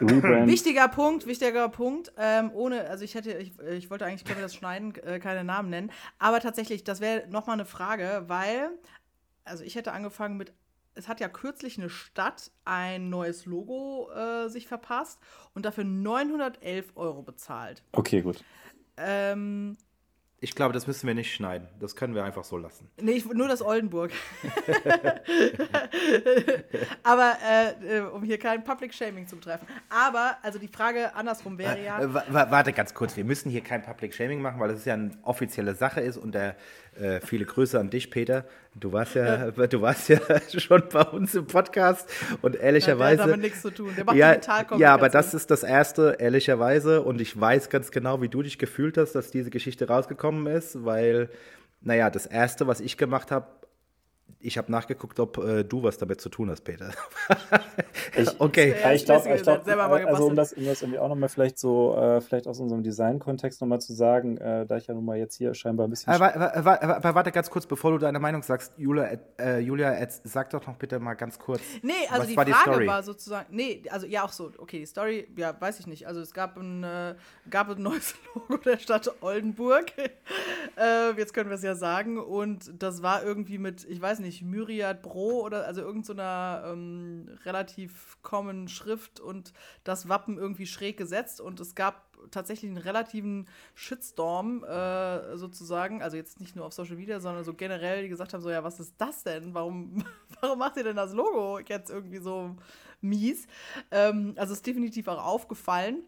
Rebrand. Wichtiger Punkt, wichtiger Punkt. Ähm, ohne, also ich hätte, ich, ich wollte eigentlich, können wir das schneiden, äh, keine Namen nennen, aber tatsächlich, das wäre nochmal eine Frage, weil, also ich hätte angefangen mit es hat ja kürzlich eine Stadt ein neues Logo äh, sich verpasst und dafür 911 Euro bezahlt. Okay, gut. Ähm, ich glaube, das müssen wir nicht schneiden. Das können wir einfach so lassen. Nee, ich, nur das Oldenburg. Aber äh, äh, um hier kein Public Shaming zu betreffen. Aber, also die Frage andersrum wäre ja. Äh, warte ganz kurz, wir müssen hier kein Public Shaming machen, weil es ja eine offizielle Sache ist und der, äh, viele Grüße an dich, Peter. Du warst ja, du warst ja schon bei uns im Podcast und ehrlicherweise. Ja, der hat damit nichts zu tun. Der macht ja, ja, aber das ist das Erste, ehrlicherweise. Und ich weiß ganz genau, wie du dich gefühlt hast, dass diese Geschichte rausgekommen ist, weil, naja, das Erste, was ich gemacht habe, ich habe nachgeguckt, ob äh, du was damit zu tun hast, Peter. ich, okay. Ja, ich glaube, ich glaub, also um das, um das irgendwie auch nochmal vielleicht so, äh, vielleicht aus unserem Design-Kontext nochmal zu sagen, äh, da ich ja nun mal jetzt hier scheinbar ein bisschen. Aber, aber, aber, warte ganz kurz, bevor du deine Meinung sagst, Julia, äh, Julia sag doch noch bitte mal ganz kurz. Nee, also die war Frage die war sozusagen, nee, also ja auch so, okay, die Story, ja, weiß ich nicht. Also es gab ein, äh, gab ein neues Logo der Stadt Oldenburg. Äh, jetzt können wir es ja sagen. Und das war irgendwie mit, ich weiß nicht, nicht, Myriad Bro oder also irgendeiner so ähm, relativ common Schrift und das Wappen irgendwie schräg gesetzt und es gab tatsächlich einen relativen Shitstorm äh, sozusagen, also jetzt nicht nur auf Social Media, sondern so generell, die gesagt haben, so ja, was ist das denn? Warum, warum macht ihr denn das Logo jetzt irgendwie so mies? Ähm, also ist definitiv auch aufgefallen.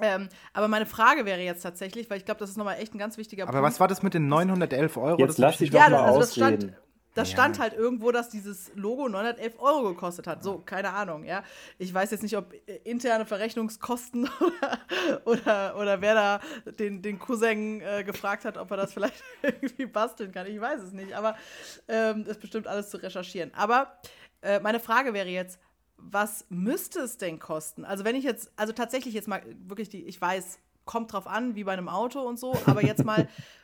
Ähm, aber meine Frage wäre jetzt tatsächlich, weil ich glaube, das ist nochmal echt ein ganz wichtiger aber Punkt. Aber was war das mit den 911 Euro? Jetzt lass dich doch ja, mal also ausreden. Da ja. stand halt irgendwo, dass dieses Logo 911 Euro gekostet hat. So, keine Ahnung, ja. Ich weiß jetzt nicht, ob äh, interne Verrechnungskosten oder, oder, oder wer da den, den Cousin äh, gefragt hat, ob er das vielleicht irgendwie basteln kann. Ich weiß es nicht, aber ähm, ist bestimmt alles zu recherchieren. Aber äh, meine Frage wäre jetzt, was müsste es denn kosten? Also, wenn ich jetzt, also tatsächlich jetzt mal wirklich die, ich weiß, kommt drauf an, wie bei einem Auto und so, aber jetzt mal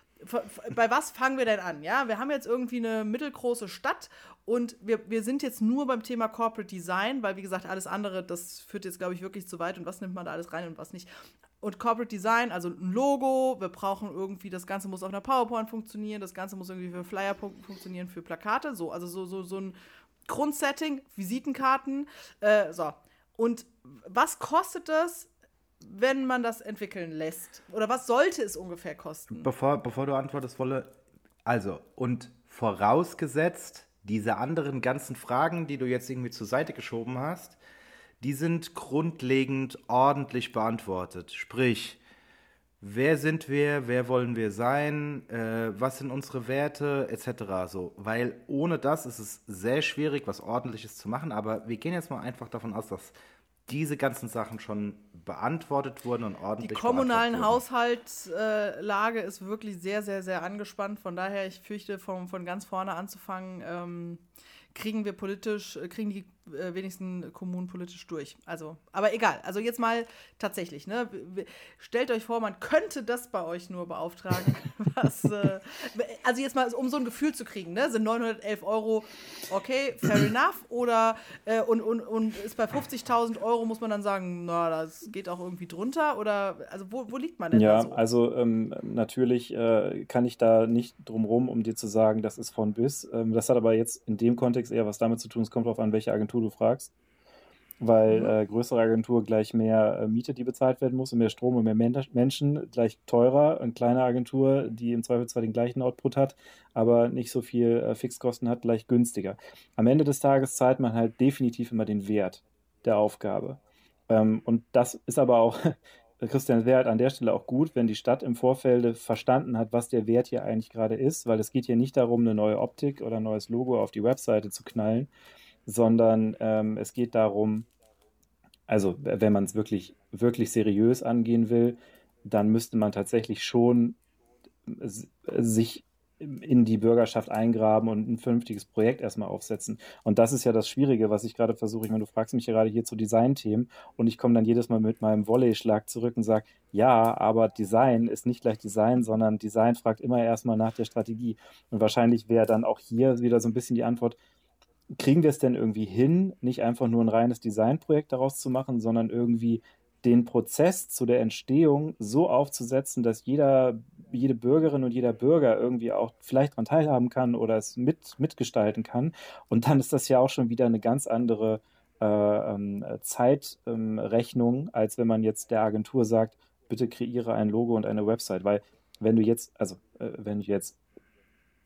bei was fangen wir denn an? Ja, wir haben jetzt irgendwie eine mittelgroße Stadt und wir, wir sind jetzt nur beim Thema Corporate Design, weil wie gesagt, alles andere, das führt jetzt, glaube ich, wirklich zu weit und was nimmt man da alles rein und was nicht. Und Corporate Design, also ein Logo, wir brauchen irgendwie, das Ganze muss auf einer PowerPoint funktionieren, das Ganze muss irgendwie für Flyer funktionieren, für Plakate, so, also so, so, so ein Grundsetting, Visitenkarten, äh, so. Und was kostet das, wenn man das entwickeln lässt? Oder was sollte es ungefähr kosten? Bevor, bevor du antwortest, wolle, Also, und vorausgesetzt, diese anderen ganzen Fragen, die du jetzt irgendwie zur Seite geschoben hast, die sind grundlegend ordentlich beantwortet. Sprich, wer sind wir, wer wollen wir sein, äh, was sind unsere Werte, etc. So, weil ohne das ist es sehr schwierig, was Ordentliches zu machen. Aber wir gehen jetzt mal einfach davon aus, dass diese ganzen Sachen schon beantwortet wurden und ordentlich. Die kommunalen Haushaltslage ist wirklich sehr, sehr, sehr angespannt. Von daher, ich fürchte, von, von ganz vorne anzufangen, ähm, kriegen wir politisch, äh, kriegen die äh, wenigsten Kommunen politisch durch. Also, aber egal. Also jetzt mal tatsächlich, ne? Stellt euch vor, man könnte das bei euch nur beauftragen. was, äh, also jetzt mal, um so ein Gefühl zu kriegen, ne? Sind 911 Euro okay, fair enough? Oder äh, und, und, und ist bei 50.000 Euro, muss man dann sagen, na, das geht auch irgendwie drunter? Oder also wo, wo liegt man denn Ja, so? also ähm, natürlich äh, kann ich da nicht drum rum, um dir zu sagen, das ist von bis. Ähm, das hat aber jetzt in dem Kontext eher was damit zu tun, es kommt darauf an, welche Agentur Agentur du fragst. Weil mhm. äh, größere Agentur gleich mehr äh, Miete, die bezahlt werden muss und mehr Strom und mehr Men Menschen gleich teurer. Eine kleine Agentur, die im Zweifel zwar den gleichen Output hat, aber nicht so viel äh, Fixkosten hat, gleich günstiger. Am Ende des Tages zahlt man halt definitiv immer den Wert der Aufgabe. Ähm, und das ist aber auch, Christian, wäre halt an der Stelle auch gut, wenn die Stadt im Vorfeld verstanden hat, was der Wert hier eigentlich gerade ist, weil es geht hier nicht darum, eine neue Optik oder ein neues Logo auf die Webseite zu knallen, sondern ähm, es geht darum, also wenn man es wirklich, wirklich seriös angehen will, dann müsste man tatsächlich schon sich in die Bürgerschaft eingraben und ein vernünftiges Projekt erstmal aufsetzen. Und das ist ja das Schwierige, was ich gerade versuche. Ich meine, du fragst mich gerade hier zu Designthemen und ich komme dann jedes Mal mit meinem Volley-Schlag zurück und sage, ja, aber Design ist nicht gleich Design, sondern Design fragt immer erstmal nach der Strategie. Und wahrscheinlich wäre dann auch hier wieder so ein bisschen die Antwort, kriegen wir es denn irgendwie hin, nicht einfach nur ein reines Designprojekt daraus zu machen, sondern irgendwie den Prozess zu der Entstehung so aufzusetzen, dass jeder, jede Bürgerin und jeder Bürger irgendwie auch vielleicht daran teilhaben kann oder es mit, mitgestalten kann. Und dann ist das ja auch schon wieder eine ganz andere äh, ähm, Zeitrechnung, ähm, als wenn man jetzt der Agentur sagt, bitte kreiere ein Logo und eine Website. Weil wenn du jetzt, also äh, wenn du jetzt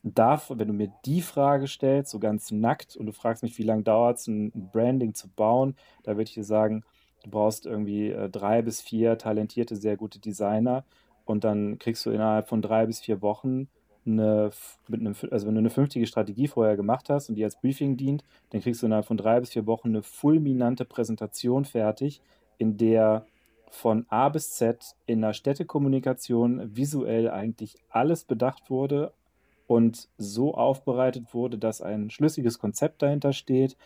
darf, wenn du mir die Frage stellst, so ganz nackt, und du fragst mich, wie lange dauert es, ein Branding zu bauen, da würde ich dir sagen, du brauchst irgendwie äh, drei bis vier talentierte, sehr gute Designer und dann kriegst du innerhalb von drei bis vier Wochen eine, mit einem, also wenn du eine fünftige Strategie vorher gemacht hast und die als Briefing dient, dann kriegst du innerhalb von drei bis vier Wochen eine fulminante Präsentation fertig, in der von A bis Z in der Städtekommunikation visuell eigentlich alles bedacht wurde, und so aufbereitet wurde, dass ein schlüssiges Konzept dahinter steht,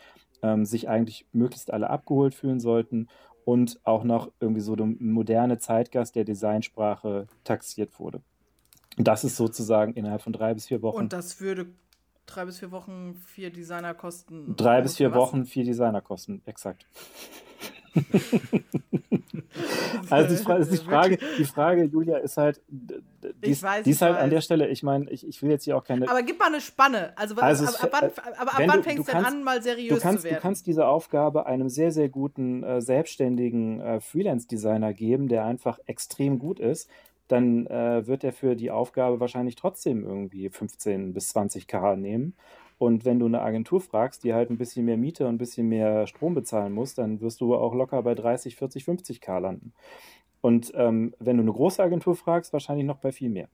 ähm, sich eigentlich möglichst alle abgeholt fühlen sollten und auch noch irgendwie so der moderne Zeitgast der Designsprache taxiert wurde. Das ist sozusagen innerhalb von drei bis vier Wochen. Und das würde drei bis vier Wochen vier Designer kosten. Drei bis vier Wochen vier Designer kosten, exakt. also die, ist die, Frage, die Frage, Julia, ist halt, die, ist, weiß, die ist halt weiß. an der Stelle, ich meine, ich, ich will jetzt hier auch keine. Aber gib mal eine Spanne. Also, also ab, ab, wann, aber ab wann fängst du denn an, mal seriös kannst, zu werden? Du kannst diese Aufgabe einem sehr, sehr guten, äh, selbstständigen äh, Freelance-Designer geben, der einfach extrem gut ist. Dann äh, wird er für die Aufgabe wahrscheinlich trotzdem irgendwie 15 bis 20 K nehmen. Und wenn du eine Agentur fragst, die halt ein bisschen mehr Miete und ein bisschen mehr Strom bezahlen muss, dann wirst du auch locker bei 30, 40, 50 K landen. Und ähm, wenn du eine große Agentur fragst, wahrscheinlich noch bei viel mehr.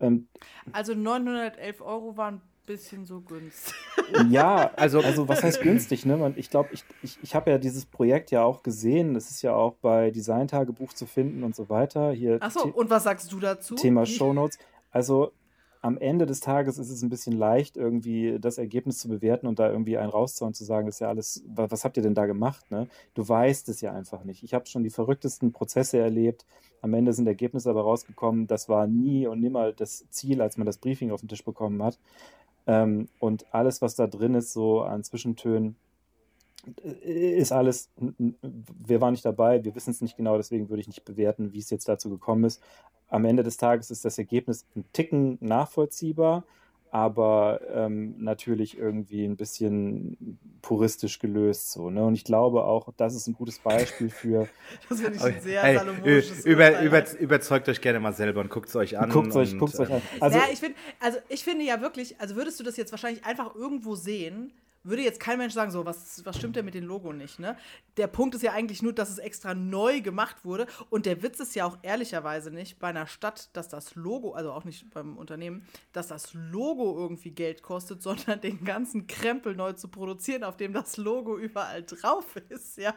Ähm, also 911 Euro waren ein bisschen so günstig. Ja, also, also was heißt günstig? Ne? Ich glaube, ich, ich, ich habe ja dieses Projekt ja auch gesehen. Das ist ja auch bei Designtagebuch zu finden und so weiter. Achso, und was sagst du dazu? Thema Shownotes. Also am Ende des Tages ist es ein bisschen leicht, irgendwie das Ergebnis zu bewerten und da irgendwie einen rauszuhauen, zu sagen, das ist ja alles, was habt ihr denn da gemacht? Ne? Du weißt es ja einfach nicht. Ich habe schon die verrücktesten Prozesse erlebt. Am Ende sind Ergebnisse aber rausgekommen. Das war nie und nimmer das Ziel, als man das Briefing auf den Tisch bekommen hat. Ähm, und alles, was da drin ist, so an Zwischentönen, äh, ist alles, wir waren nicht dabei, wir wissen es nicht genau, deswegen würde ich nicht bewerten, wie es jetzt dazu gekommen ist am Ende des Tages ist das Ergebnis ein Ticken nachvollziehbar, aber ähm, natürlich irgendwie ein bisschen puristisch gelöst so. Ne? Und ich glaube auch, das ist ein gutes Beispiel für. das finde ich ein sehr hey, salomonisches über, über, Überzeugt euch gerne mal selber und guckt es euch an. Guckt euch, guckt's euch an. Also, ja, ich, find, also ich finde ja wirklich, also würdest du das jetzt wahrscheinlich einfach irgendwo sehen, würde jetzt kein Mensch sagen, so, was, was stimmt denn mit dem Logo nicht, ne? Der Punkt ist ja eigentlich nur, dass es extra neu gemacht wurde. Und der Witz ist ja auch ehrlicherweise nicht bei einer Stadt, dass das Logo, also auch nicht beim Unternehmen, dass das Logo irgendwie Geld kostet, sondern den ganzen Krempel neu zu produzieren, auf dem das Logo überall drauf ist, ja.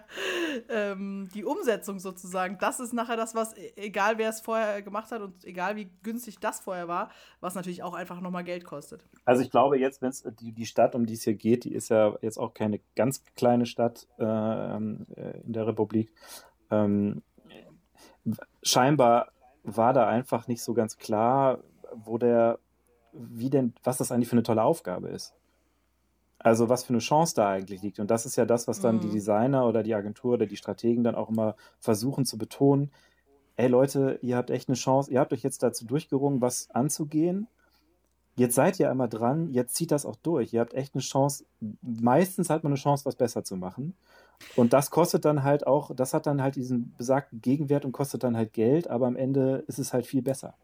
Ähm, die Umsetzung sozusagen, das ist nachher das, was, e-, egal wer es vorher gemacht hat und egal wie günstig das vorher war, was natürlich auch einfach nochmal Geld kostet. Also ich glaube jetzt, wenn es die, die Stadt, um die es hier geht, die ist ja jetzt auch keine ganz kleine Stadt äh, in der Republik. Ähm, scheinbar war da einfach nicht so ganz klar, wo der, wie denn, was das eigentlich für eine tolle Aufgabe ist. Also was für eine Chance da eigentlich liegt. Und das ist ja das, was dann mhm. die Designer oder die Agentur oder die Strategen dann auch immer versuchen zu betonen. Ey Leute, ihr habt echt eine Chance, ihr habt euch jetzt dazu durchgerungen, was anzugehen Jetzt seid ihr einmal dran, jetzt zieht das auch durch. Ihr habt echt eine Chance, meistens hat man eine Chance, was besser zu machen. Und das kostet dann halt auch, das hat dann halt diesen besagten Gegenwert und kostet dann halt Geld, aber am Ende ist es halt viel besser.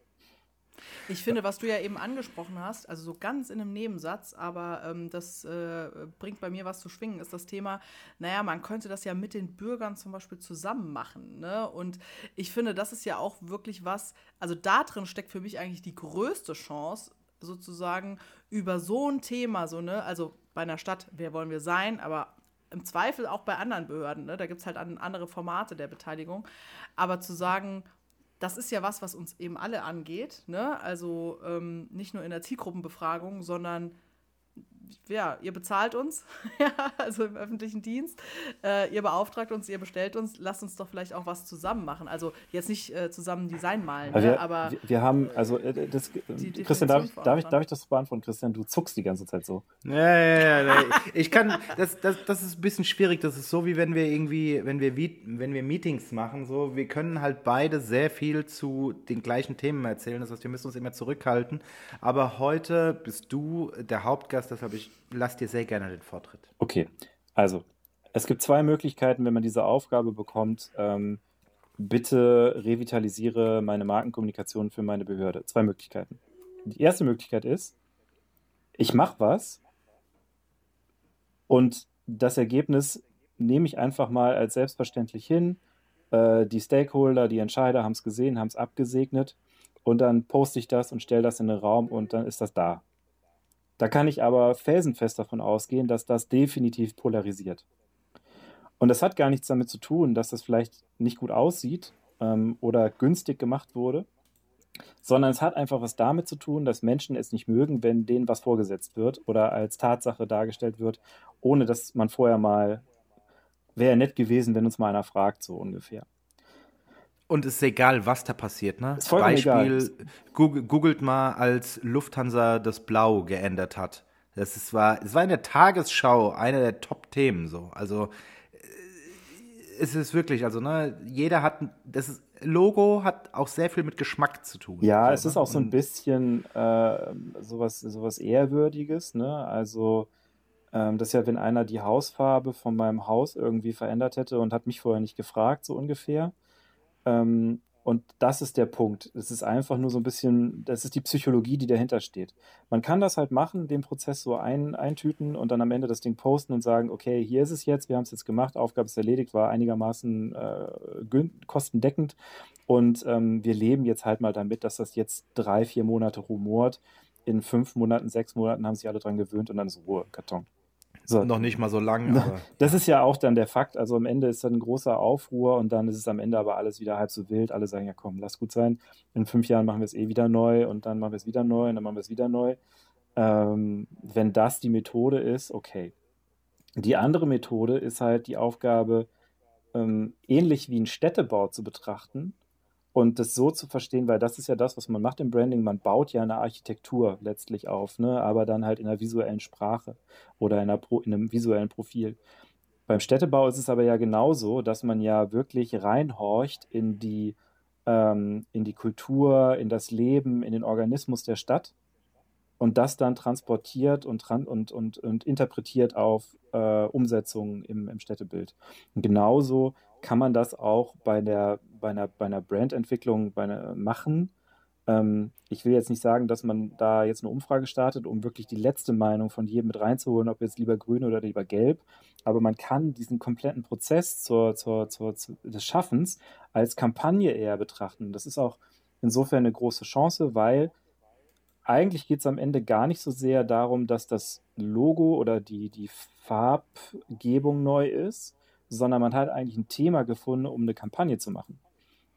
Ich finde, was du ja eben angesprochen hast, also so ganz in einem Nebensatz, aber ähm, das äh, bringt bei mir was zu schwingen, ist das Thema, naja, man könnte das ja mit den Bürgern zum Beispiel zusammen machen. Ne? Und ich finde, das ist ja auch wirklich was, also da drin steckt für mich eigentlich die größte Chance, sozusagen über so ein Thema, so, ne, also bei einer Stadt, wer wollen wir sein, aber im Zweifel auch bei anderen Behörden, ne, da gibt es halt andere Formate der Beteiligung, aber zu sagen, das ist ja was, was uns eben alle angeht, ne? also ähm, nicht nur in der Zielgruppenbefragung, sondern ja, ihr bezahlt uns, ja, also im öffentlichen Dienst, äh, ihr beauftragt uns, ihr bestellt uns, lasst uns doch vielleicht auch was zusammen machen. Also jetzt nicht äh, zusammen Design malen, also ne, wir, aber. Wir, wir haben, also äh, das, Christian, darf ich, darf, ich, darf ich das beantworten, Christian? Du zuckst die ganze Zeit so. Ja, ja, ja. ich kann, das, das, das ist ein bisschen schwierig. Das ist so, wie wenn wir irgendwie, wenn wir, wenn wir Meetings machen, so, wir können halt beide sehr viel zu den gleichen Themen erzählen. Das heißt, wir müssen uns immer zurückhalten. Aber heute bist du der Hauptgast, deshalb ich lass dir sehr gerne den Vortritt. Okay, also es gibt zwei Möglichkeiten, wenn man diese Aufgabe bekommt. Ähm, bitte revitalisiere meine Markenkommunikation für meine Behörde. Zwei Möglichkeiten. Die erste Möglichkeit ist, ich mache was und das Ergebnis nehme ich einfach mal als selbstverständlich hin. Äh, die Stakeholder, die Entscheider haben es gesehen, haben es abgesegnet und dann poste ich das und stelle das in den Raum und dann ist das da. Da kann ich aber felsenfest davon ausgehen, dass das definitiv polarisiert. Und das hat gar nichts damit zu tun, dass das vielleicht nicht gut aussieht ähm, oder günstig gemacht wurde, sondern es hat einfach was damit zu tun, dass Menschen es nicht mögen, wenn denen was vorgesetzt wird oder als Tatsache dargestellt wird, ohne dass man vorher mal, wäre nett gewesen, wenn uns mal einer fragt, so ungefähr. Und es ist egal, was da passiert, ne? Ist Beispiel, egal. googelt mal, als Lufthansa das Blau geändert hat. Das ist, war, es war in der Tagesschau einer der Top-Themen so. Also äh, es ist wirklich, also ne, jeder hat, das Logo hat auch sehr viel mit Geschmack zu tun. Ja, so, es ist ne? auch so ein bisschen äh, sowas, sowas Ehrwürdiges, ne? Also ähm, das ist ja, wenn einer die Hausfarbe von meinem Haus irgendwie verändert hätte und hat mich vorher nicht gefragt, so ungefähr. Ähm, und das ist der Punkt. Es ist einfach nur so ein bisschen, das ist die Psychologie, die dahinter steht. Man kann das halt machen, den Prozess so ein, eintüten und dann am Ende das Ding posten und sagen, okay, hier ist es jetzt, wir haben es jetzt gemacht, Aufgabe ist erledigt, war einigermaßen äh, kostendeckend und ähm, wir leben jetzt halt mal damit, dass das jetzt drei, vier Monate rumort. In fünf Monaten, sechs Monaten haben sich alle dran gewöhnt und dann ist Ruhe, Karton. So. Noch nicht mal so lang. Aber. Das ist ja auch dann der Fakt. Also am Ende ist dann ein großer Aufruhr und dann ist es am Ende aber alles wieder halb so wild. Alle sagen, ja komm, lass gut sein. In fünf Jahren machen wir es eh wieder neu und dann machen wir es wieder neu und dann machen wir es wieder neu. Ähm, wenn das die Methode ist, okay. Die andere Methode ist halt die Aufgabe, ähm, ähnlich wie ein Städtebau zu betrachten und das so zu verstehen, weil das ist ja das, was man macht im Branding. Man baut ja eine Architektur letztlich auf, ne? aber dann halt in einer visuellen Sprache oder in, Pro, in einem visuellen Profil. Beim Städtebau ist es aber ja genauso, dass man ja wirklich reinhorcht in die, ähm, in die Kultur, in das Leben, in den Organismus der Stadt und das dann transportiert und, und, und, und interpretiert auf äh, Umsetzungen im, im Städtebild. Und genauso kann man das auch bei, der, bei, einer, bei einer Brandentwicklung bei einer, machen. Ähm, ich will jetzt nicht sagen, dass man da jetzt eine Umfrage startet, um wirklich die letzte Meinung von jedem mit reinzuholen, ob jetzt lieber grün oder lieber gelb. Aber man kann diesen kompletten Prozess zur, zur, zur, zur des Schaffens als Kampagne eher betrachten. Das ist auch insofern eine große Chance, weil eigentlich geht es am Ende gar nicht so sehr darum, dass das Logo oder die, die Farbgebung neu ist, sondern man hat eigentlich ein Thema gefunden, um eine Kampagne zu machen.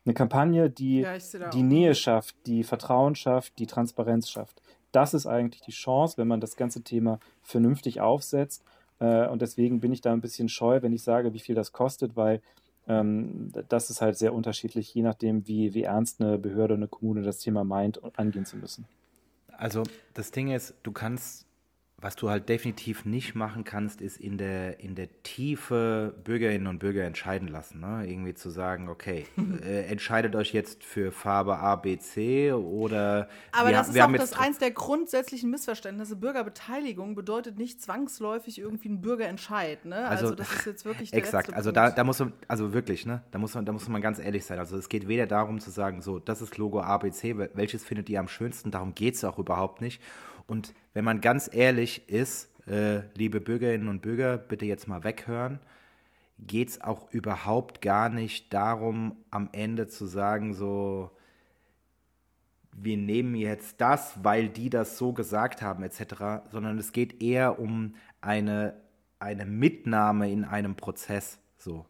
Eine Kampagne, die ja, die Nähe schafft, die Vertrauen schafft, die Transparenz schafft. Das ist eigentlich die Chance, wenn man das ganze Thema vernünftig aufsetzt. Äh, und deswegen bin ich da ein bisschen scheu, wenn ich sage, wie viel das kostet, weil ähm, das ist halt sehr unterschiedlich, je nachdem, wie, wie ernst eine Behörde, eine Kommune das Thema meint, angehen zu müssen. Also das Ding ist, du kannst, was du halt definitiv nicht machen kannst, ist in der, in der Tiefe Bürgerinnen und Bürger entscheiden lassen. Ne? Irgendwie zu sagen, okay, äh, entscheidet euch jetzt für Farbe A, B, C oder. Aber wir, das ist auch das eins der grundsätzlichen Missverständnisse. Bürgerbeteiligung bedeutet nicht zwangsläufig irgendwie ein Bürgerentscheid. Ne? Also, also, das ist jetzt wirklich der Exakt, also da, da muss man, also wirklich, ne? da, muss man, da muss man ganz ehrlich sein. Also es geht weder darum zu sagen, so, das ist Logo A, B, C, welches findet ihr am schönsten, darum geht es auch überhaupt nicht. Und wenn man ganz ehrlich ist, äh, liebe Bürgerinnen und Bürger, bitte jetzt mal weghören, geht es auch überhaupt gar nicht darum, am Ende zu sagen, so, wir nehmen jetzt das, weil die das so gesagt haben, etc., sondern es geht eher um eine, eine Mitnahme in einem Prozess. So.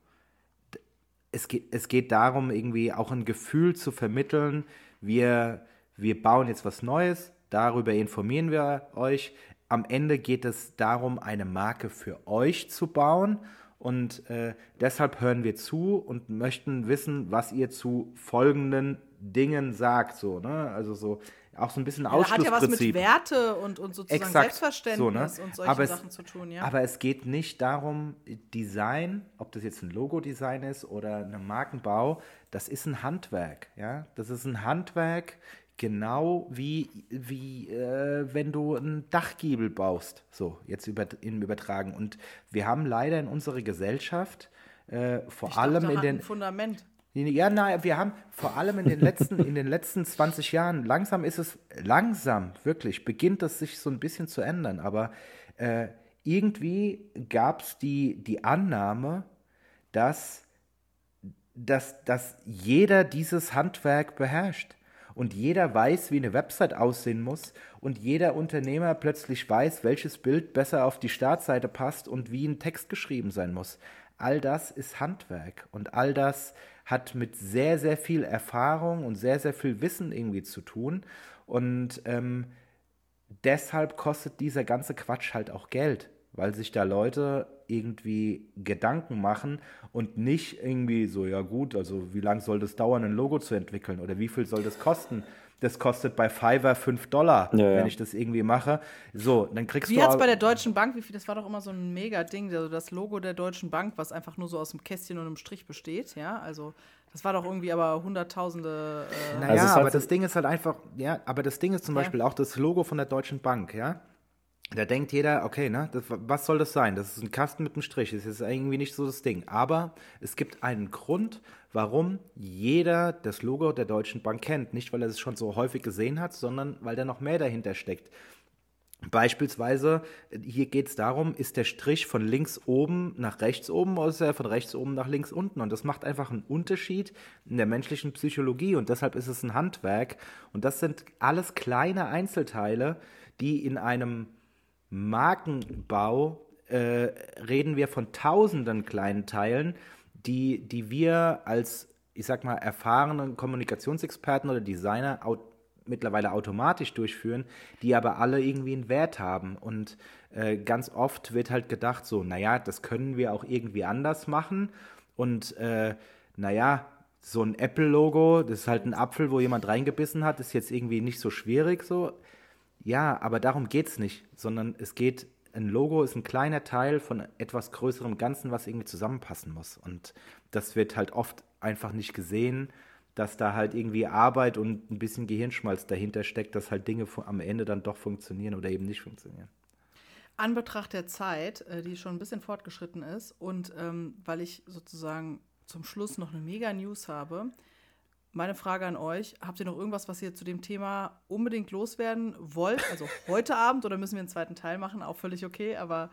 Es geht, es geht darum, irgendwie auch ein Gefühl zu vermitteln, wir, wir bauen jetzt was Neues, Darüber informieren wir euch. Am Ende geht es darum, eine Marke für euch zu bauen. Und äh, deshalb hören wir zu und möchten wissen, was ihr zu folgenden Dingen sagt. So, ne? Also so auch so ein bisschen ja, Ausschlussprinzip. Hat ja was mit Werte und, und sozusagen Exakt, Selbstverständnis so, ne? und solche aber Sachen zu tun. Ja? Aber es geht nicht darum, Design, ob das jetzt ein Logo-Design ist oder ein Markenbau, das ist ein Handwerk. Ja? Das ist ein Handwerk, Genau wie, wie äh, wenn du einen Dachgiebel baust, so jetzt über, im Übertragen. Und wir haben leider in unserer Gesellschaft äh, vor ich allem dachte, in den. Fundament. Ja, nein, wir haben vor allem in den letzten, in den letzten 20 Jahren, langsam ist es, langsam, wirklich, beginnt es sich so ein bisschen zu ändern. Aber äh, irgendwie gab es die, die Annahme, dass, dass, dass jeder dieses Handwerk beherrscht und jeder weiß, wie eine Website aussehen muss. Und jeder Unternehmer plötzlich weiß, welches Bild besser auf die Startseite passt und wie ein Text geschrieben sein muss. All das ist Handwerk. Und all das hat mit sehr, sehr viel Erfahrung und sehr, sehr viel Wissen irgendwie zu tun. Und ähm, deshalb kostet dieser ganze Quatsch halt auch Geld weil sich da Leute irgendwie Gedanken machen und nicht irgendwie so, ja gut, also wie lange soll das dauern, ein Logo zu entwickeln oder wie viel soll das kosten? Das kostet bei Fiverr 5 Dollar, ja, wenn ja. ich das irgendwie mache. So, dann kriegst wie du. Wie hat bei der Deutschen Bank, wie viel, das war doch immer so ein Mega-Ding, also das Logo der Deutschen Bank, was einfach nur so aus einem Kästchen und einem Strich besteht, ja, also. Das war doch irgendwie aber hunderttausende. Äh naja, also aber das Ding ist halt einfach, ja, aber das Ding ist zum ja. Beispiel auch das Logo von der Deutschen Bank, ja. Da denkt jeder, okay, ne, das, was soll das sein? Das ist ein Kasten mit einem Strich. Das ist irgendwie nicht so das Ding. Aber es gibt einen Grund, warum jeder das Logo der Deutschen Bank kennt. Nicht, weil er es schon so häufig gesehen hat, sondern weil da noch mehr dahinter steckt. Beispielsweise, hier geht es darum, ist der Strich von links oben nach rechts oben oder ist er von rechts oben nach links unten? Und das macht einfach einen Unterschied in der menschlichen Psychologie und deshalb ist es ein Handwerk. Und das sind alles kleine Einzelteile, die in einem Markenbau äh, reden wir von tausenden kleinen Teilen, die, die wir als, ich sag mal, erfahrenen Kommunikationsexperten oder Designer au mittlerweile automatisch durchführen, die aber alle irgendwie einen Wert haben. Und äh, ganz oft wird halt gedacht, so, naja, das können wir auch irgendwie anders machen. Und äh, naja, so ein Apple-Logo, das ist halt ein Apfel, wo jemand reingebissen hat, ist jetzt irgendwie nicht so schwierig so. Ja, aber darum geht es nicht, sondern es geht, ein Logo ist ein kleiner Teil von etwas größerem Ganzen, was irgendwie zusammenpassen muss. Und das wird halt oft einfach nicht gesehen, dass da halt irgendwie Arbeit und ein bisschen Gehirnschmalz dahinter steckt, dass halt Dinge am Ende dann doch funktionieren oder eben nicht funktionieren. An Betracht der Zeit, äh, die schon ein bisschen fortgeschritten ist und ähm, weil ich sozusagen zum Schluss noch eine Mega-News habe, meine Frage an euch: Habt ihr noch irgendwas, was ihr zu dem Thema unbedingt loswerden wollt? Also heute Abend oder müssen wir einen zweiten Teil machen? Auch völlig okay, aber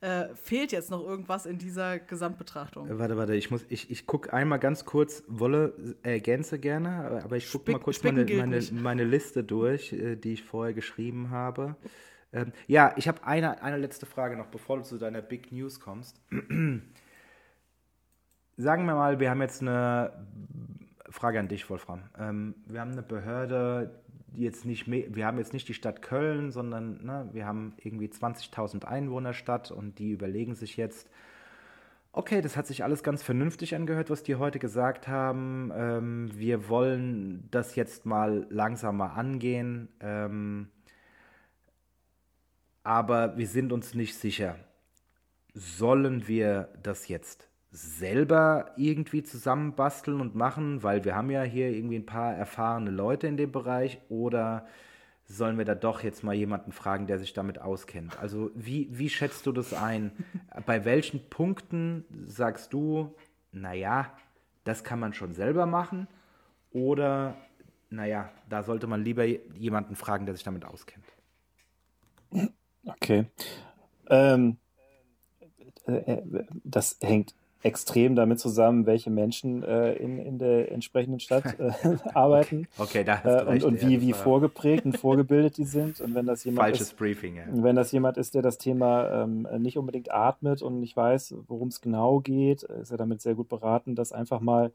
äh, fehlt jetzt noch irgendwas in dieser Gesamtbetrachtung? Äh, warte, warte, ich ich, ich gucke einmal ganz kurz, Wolle ergänze gerne, aber ich gucke mal kurz meine, meine, meine, Liste durch, äh, die ich vorher geschrieben habe. Ähm, ja, ich habe eine, eine letzte Frage noch, bevor du zu deiner Big News kommst. Sagen wir mal, wir haben jetzt eine Frage an dich, Wolfram. Ähm, wir haben eine Behörde, die jetzt nicht mehr, wir haben jetzt nicht die Stadt Köln, sondern ne, wir haben irgendwie 20.000 Einwohner Stadt und die überlegen sich jetzt, okay, das hat sich alles ganz vernünftig angehört, was die heute gesagt haben. Ähm, wir wollen das jetzt mal langsamer angehen, ähm, aber wir sind uns nicht sicher. Sollen wir das jetzt selber irgendwie zusammenbasteln und machen, weil wir haben ja hier irgendwie ein paar erfahrene Leute in dem Bereich oder sollen wir da doch jetzt mal jemanden fragen, der sich damit auskennt? Also wie, wie schätzt du das ein? Bei welchen Punkten sagst du, naja, das kann man schon selber machen oder naja, da sollte man lieber jemanden fragen, der sich damit auskennt? Okay. Ähm, äh, äh das hängt extrem damit zusammen, welche Menschen äh, in, in der entsprechenden Stadt äh, arbeiten. Okay, da hast du recht, und, und wie, wie vorgeprägt und vorgebildet die sind. Und wenn das jemand Falsches ist, Briefing, ja. Wenn das jemand ist, der das Thema ähm, nicht unbedingt atmet und nicht weiß, worum es genau geht, ist er damit sehr gut beraten, das einfach mal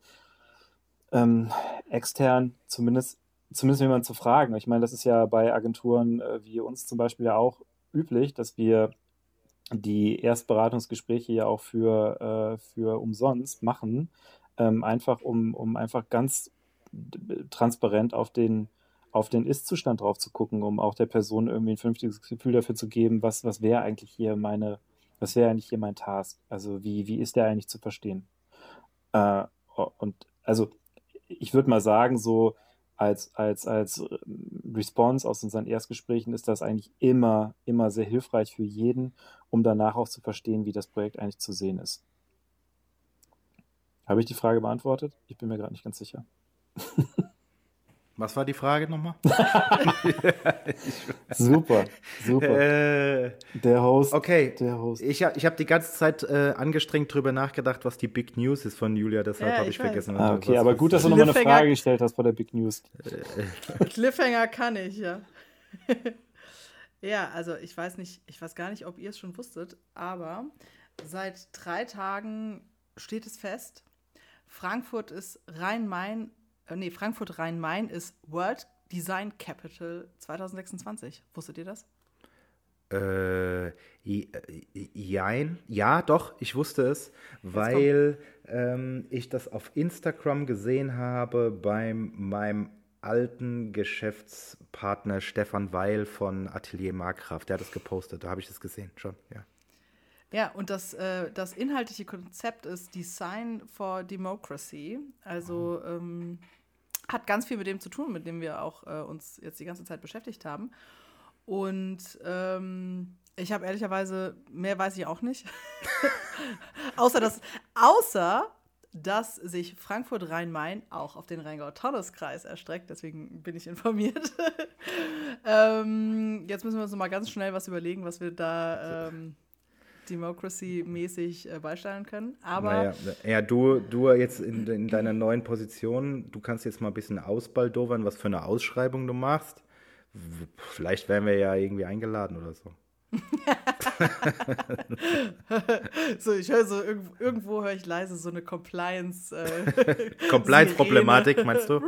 ähm, extern zumindest zumindest jemanden zu fragen. Ich meine, das ist ja bei Agenturen äh, wie uns zum Beispiel ja auch üblich, dass wir die Erstberatungsgespräche ja auch für, äh, für umsonst machen, ähm, einfach um, um einfach ganz transparent auf den, auf den Ist-Zustand drauf zu gucken, um auch der Person irgendwie ein vernünftiges Gefühl dafür zu geben, was, was wäre eigentlich hier meine, was wäre eigentlich hier mein Task? Also wie, wie ist der eigentlich zu verstehen? Äh, und also ich würde mal sagen, so als, als, als Response aus unseren Erstgesprächen ist das eigentlich immer, immer sehr hilfreich für jeden, um danach auch zu verstehen, wie das Projekt eigentlich zu sehen ist. Habe ich die Frage beantwortet? Ich bin mir gerade nicht ganz sicher. Was war die Frage nochmal? super, super. Äh, der Host. Okay, der Host. ich, ich habe die ganze Zeit äh, angestrengt drüber nachgedacht, was die Big News ist von Julia, deshalb ja, habe ich, ich vergessen. Ah, okay, was, aber gut, dass du nochmal eine Frage gestellt hast bei der Big News. Cliffhanger kann ich, ja. ja, also ich weiß nicht, ich weiß gar nicht, ob ihr es schon wusstet, aber seit drei Tagen steht es fest, Frankfurt ist Rhein-Main äh, nee, Frankfurt Rhein-Main ist World Design Capital 2026. Wusstet ihr das? Äh, jein. Ja, doch, ich wusste es, weil ähm, ich das auf Instagram gesehen habe bei meinem alten Geschäftspartner Stefan Weil von Atelier Markgraf. Der hat es gepostet, da habe ich das gesehen schon, ja. Ja, und das, äh, das inhaltliche Konzept ist Design for Democracy. Also ähm, hat ganz viel mit dem zu tun, mit dem wir auch äh, uns jetzt die ganze Zeit beschäftigt haben. Und ähm, ich habe ehrlicherweise, mehr weiß ich auch nicht. außer, dass, außer, dass sich Frankfurt-Rhein-Main auch auf den Rheingau-Taunus-Kreis erstreckt. Deswegen bin ich informiert. ähm, jetzt müssen wir uns noch mal ganz schnell was überlegen, was wir da ähm, Democracy-mäßig äh, beisteuern können. Aber naja, ja, du, du jetzt in, in, deiner neuen Position, du kannst jetzt mal ein bisschen ausbaldowern, was für eine Ausschreibung du machst. Vielleicht werden wir ja irgendwie eingeladen oder so. so, ich höre so, irgendwo, irgendwo höre ich leise so eine Compliance. Äh, Compliance-Problematik, meinst du?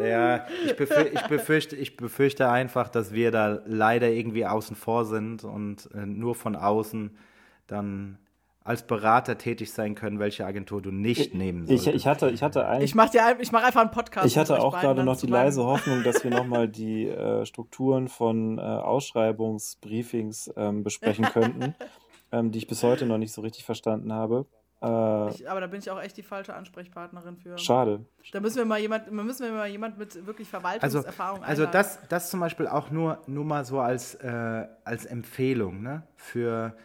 ja, ich, befür, ich, befürchte, ich befürchte einfach, dass wir da leider irgendwie außen vor sind und äh, nur von außen dann als Berater tätig sein können, welche Agentur du nicht nehmen solltest. Ich, ich hatte, ich hatte ein, Ich mache mach einfach einen Podcast. Ich hatte auch gerade noch die leise Hoffnung, dass wir nochmal die äh, Strukturen von äh, Ausschreibungsbriefings ähm, besprechen könnten, ähm, die ich bis heute noch nicht so richtig verstanden habe. Äh, ich, aber da bin ich auch echt die falsche Ansprechpartnerin für. Schade. Da müssen wir mal jemand, müssen wir mal jemand mit wirklich Verwaltungserfahrung Also, also das, das zum Beispiel auch nur, nur mal so als, äh, als Empfehlung ne? für,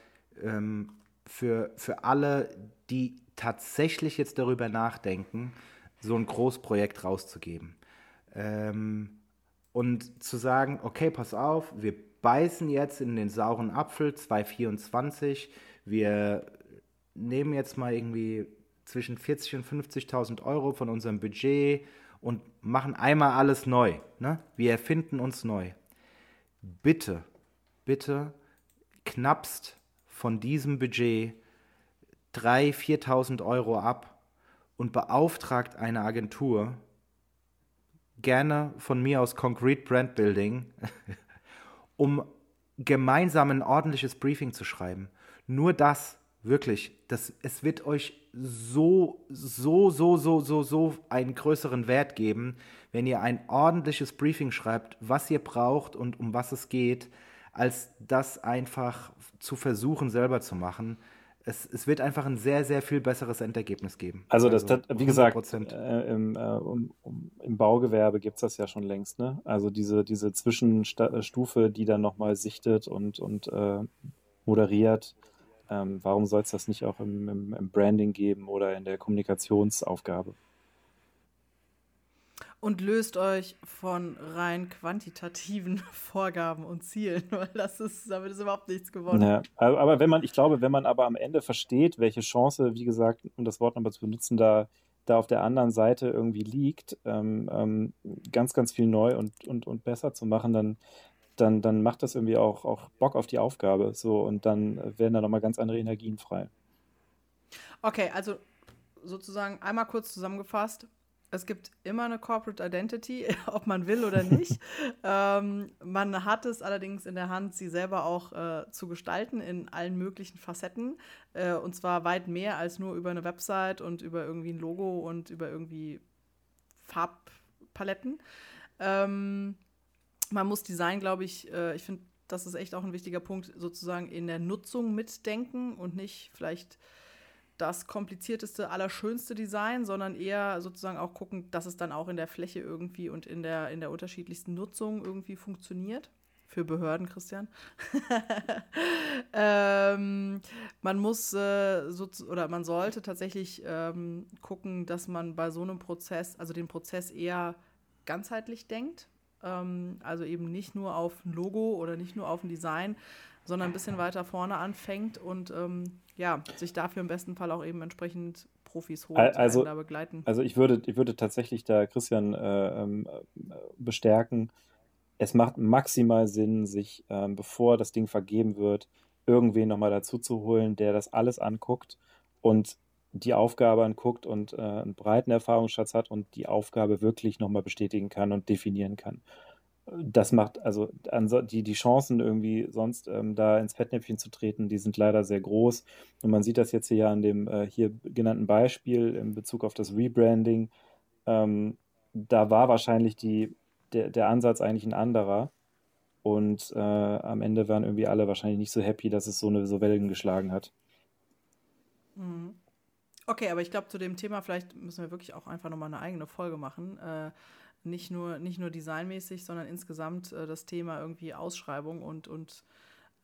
ähm, für, für alle, die tatsächlich jetzt darüber nachdenken, so ein Großprojekt rauszugeben. Ähm, und zu sagen, okay, pass auf, wir beißen jetzt in den sauren Apfel 224, wir nehmen jetzt mal irgendwie zwischen 40 und 50.000 Euro von unserem Budget und machen einmal alles neu. Ne? Wir erfinden uns neu. Bitte, bitte knappst von diesem Budget 3.000, 4.000 Euro ab und beauftragt eine Agentur, gerne von mir aus Concrete Brand Building, um gemeinsam ein ordentliches Briefing zu schreiben. Nur das Wirklich, das, es wird euch so, so, so, so, so, so einen größeren Wert geben, wenn ihr ein ordentliches Briefing schreibt, was ihr braucht und um was es geht, als das einfach zu versuchen, selber zu machen. Es, es wird einfach ein sehr, sehr viel besseres Endergebnis geben. Also, das, das wie gesagt, äh, im, äh, um, um, im, Baugewerbe gibt es das ja schon längst. Ne? Also diese, diese Zwischenstufe, die dann nochmal sichtet und, und äh, moderiert ähm, warum soll es das nicht auch im, im, im Branding geben oder in der Kommunikationsaufgabe? Und löst euch von rein quantitativen Vorgaben und Zielen, weil das ist, damit ist überhaupt nichts gewonnen. Ja, aber wenn man, ich glaube, wenn man aber am Ende versteht, welche Chance, wie gesagt, um das Wort nochmal zu benutzen, da, da auf der anderen Seite irgendwie liegt, ähm, ähm, ganz, ganz viel neu und, und, und besser zu machen, dann, dann, dann macht das irgendwie auch, auch Bock auf die Aufgabe. So, und dann werden da nochmal ganz andere Energien frei. Okay, also sozusagen einmal kurz zusammengefasst. Es gibt immer eine Corporate Identity, ob man will oder nicht. ähm, man hat es allerdings in der Hand, sie selber auch äh, zu gestalten in allen möglichen Facetten. Äh, und zwar weit mehr als nur über eine Website und über irgendwie ein Logo und über irgendwie Farbpaletten. Ähm, man muss Design, glaube ich, äh, ich finde, das ist echt auch ein wichtiger Punkt, sozusagen in der Nutzung mitdenken und nicht vielleicht das komplizierteste, allerschönste Design, sondern eher sozusagen auch gucken, dass es dann auch in der Fläche irgendwie und in der, in der unterschiedlichsten Nutzung irgendwie funktioniert. Für Behörden, Christian. ähm, man muss äh, so, oder man sollte tatsächlich ähm, gucken, dass man bei so einem Prozess, also den Prozess eher ganzheitlich denkt ähm, also eben nicht nur auf ein Logo oder nicht nur auf ein Design, sondern ein bisschen weiter vorne anfängt und ähm, ja, sich dafür im besten Fall auch eben entsprechend Profis holt, also, die da begleiten. Also ich würde, ich würde tatsächlich da Christian äh, ähm, bestärken. Es macht maximal Sinn, sich, ähm, bevor das Ding vergeben wird, irgendwen nochmal dazu zu holen, der das alles anguckt und die Aufgabe anguckt und äh, einen breiten Erfahrungsschatz hat und die Aufgabe wirklich nochmal bestätigen kann und definieren kann. Das macht, also die, die Chancen irgendwie sonst ähm, da ins Fettnäpfchen zu treten, die sind leider sehr groß. Und man sieht das jetzt hier an dem äh, hier genannten Beispiel in Bezug auf das Rebranding. Ähm, da war wahrscheinlich die, der, der Ansatz eigentlich ein anderer. Und äh, am Ende waren irgendwie alle wahrscheinlich nicht so happy, dass es so eine so Wellen geschlagen hat. Mhm. Okay, aber ich glaube, zu dem Thema vielleicht müssen wir wirklich auch einfach nochmal eine eigene Folge machen. Äh, nicht, nur, nicht nur designmäßig, sondern insgesamt äh, das Thema irgendwie Ausschreibung und, und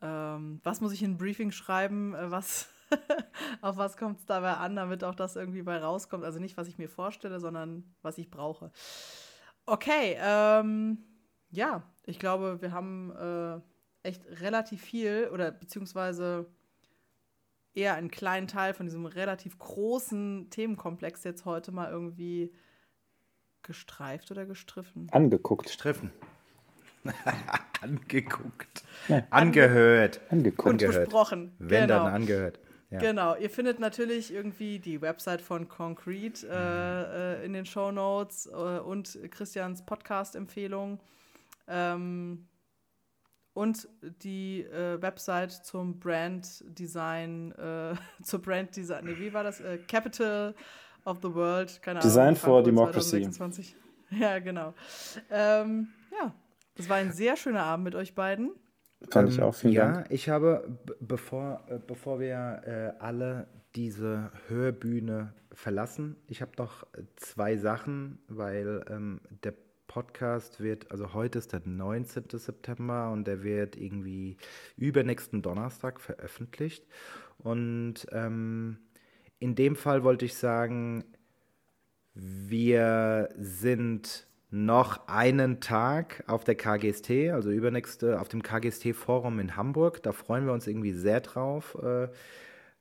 ähm, was muss ich in ein Briefing schreiben, äh, was, auf was kommt es dabei an, damit auch das irgendwie bei rauskommt. Also nicht, was ich mir vorstelle, sondern was ich brauche. Okay, ähm, ja, ich glaube, wir haben äh, echt relativ viel oder beziehungsweise eher einen kleinen Teil von diesem relativ großen Themenkomplex jetzt heute mal irgendwie gestreift oder gestriffen? Angeguckt. Gestriffen. Angeguckt. Ja. Angehört. Angeguckt. Und angehört. besprochen. Wenn genau. dann angehört. Ja. Genau, ihr findet natürlich irgendwie die Website von Concrete äh, äh, in den Show Notes äh, und Christians Podcast-Empfehlung. Ähm, und die äh, Website zum Brand Design, äh, zur Brand Design, nee, wie war das? Äh, Capital of the World, keine Design Ahnung. Design for Democracy. 2026. Ja, genau. Ähm, ja, es war ein sehr schöner Abend mit euch beiden. Fand ich auch, vielen ja, Dank. Ja, ich habe, bevor, äh, bevor wir äh, alle diese Hörbühne verlassen. Ich habe noch zwei Sachen, weil ähm, der Podcast wird, also heute ist der 19. September und der wird irgendwie übernächsten Donnerstag veröffentlicht. Und ähm, in dem Fall wollte ich sagen, wir sind noch einen Tag auf der KGST, also übernächste, auf dem KGST-Forum in Hamburg. Da freuen wir uns irgendwie sehr drauf. Äh,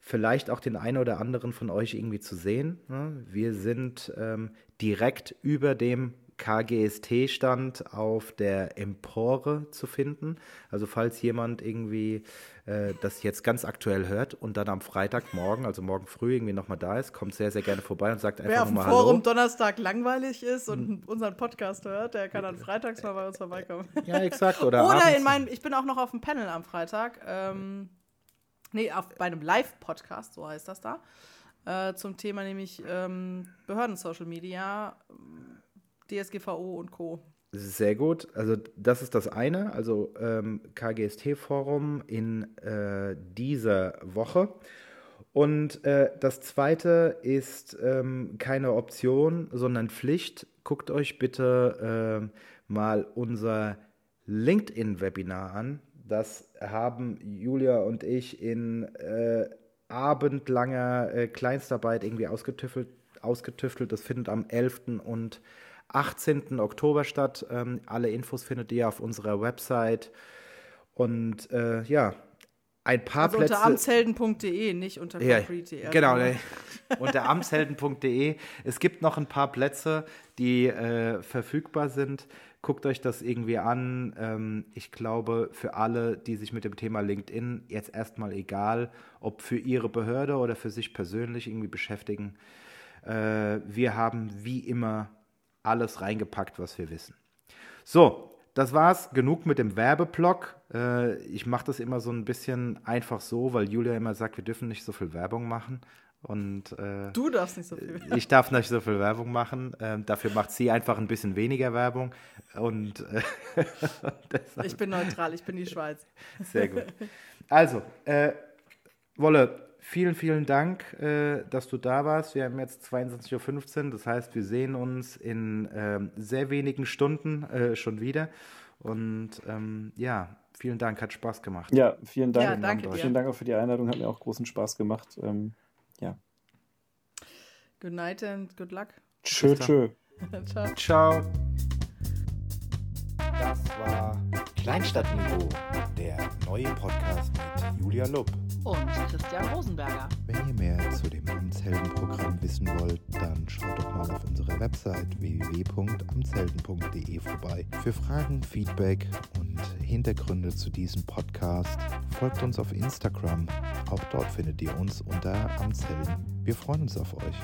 vielleicht auch den einen oder anderen von euch irgendwie zu sehen. Ne? Wir sind ähm, direkt über dem KGST-Stand auf der Empore zu finden. Also falls jemand irgendwie äh, das jetzt ganz aktuell hört und dann am Freitagmorgen, also morgen früh irgendwie nochmal da ist, kommt sehr, sehr gerne vorbei und sagt einfach Hallo. Wer auf dem Forum Donnerstag langweilig ist und hm. unseren Podcast hört, der kann dann freitags mal bei uns vorbeikommen. Ja, exakt. Oder, oder in meinem, ich bin auch noch auf dem Panel am Freitag. Ähm, nee, auf, bei einem Live-Podcast, so heißt das da. Äh, zum Thema nämlich ähm, Behörden-Social Media DSGVO und Co. Sehr gut. Also das ist das eine, also ähm, KGST-Forum in äh, dieser Woche. Und äh, das zweite ist ähm, keine Option, sondern Pflicht. Guckt euch bitte äh, mal unser LinkedIn-Webinar an. Das haben Julia und ich in äh, abendlanger äh, Kleinstarbeit irgendwie ausgetüftelt, ausgetüftelt. Das findet am 11. und 18. Oktober statt. Ähm, alle Infos findet ihr auf unserer Website. Und äh, ja, ein paar also Plätze. Unter amtshelden.de, nicht unter ja, Genau, ne, unter amtshelden.de. Es gibt noch ein paar Plätze, die äh, verfügbar sind. Guckt euch das irgendwie an. Ähm, ich glaube, für alle, die sich mit dem Thema LinkedIn jetzt erstmal egal, ob für ihre Behörde oder für sich persönlich irgendwie beschäftigen. Äh, wir haben wie immer alles reingepackt, was wir wissen. So, das war's. Genug mit dem Werbeblock. Äh, ich mache das immer so ein bisschen einfach so, weil Julia immer sagt, wir dürfen nicht so viel Werbung machen. Und äh, du darfst nicht so viel. Ich darf nicht so viel Werbung machen. Ähm, dafür macht sie einfach ein bisschen weniger Werbung. Und äh, ich bin neutral. Ich bin die Schweiz. Sehr gut. Also, äh, Wolle, vielen, vielen Dank, äh, dass du da warst. Wir haben jetzt 22.15 Uhr, das heißt, wir sehen uns in äh, sehr wenigen Stunden äh, schon wieder. Und ähm, ja, vielen Dank, hat Spaß gemacht. Ja, vielen Dank. Ja, danke vielen Dank auch für die Einladung, hat mir auch großen Spaß gemacht. Ähm, ja. Good night and good luck. Tschö, tschö. Ciao. Ciao. Das war Kleinstadtniveau, der neue Podcast mit Julia Lupp und Christian Rosenberger. Wenn ihr mehr zu dem Amtsheldenprogramm wissen wollt, dann schaut doch mal auf unserer Website www.amtshelden.de vorbei. Für Fragen, Feedback und Hintergründe zu diesem Podcast folgt uns auf Instagram. Auch dort findet ihr uns unter Amtshelden. Wir freuen uns auf euch.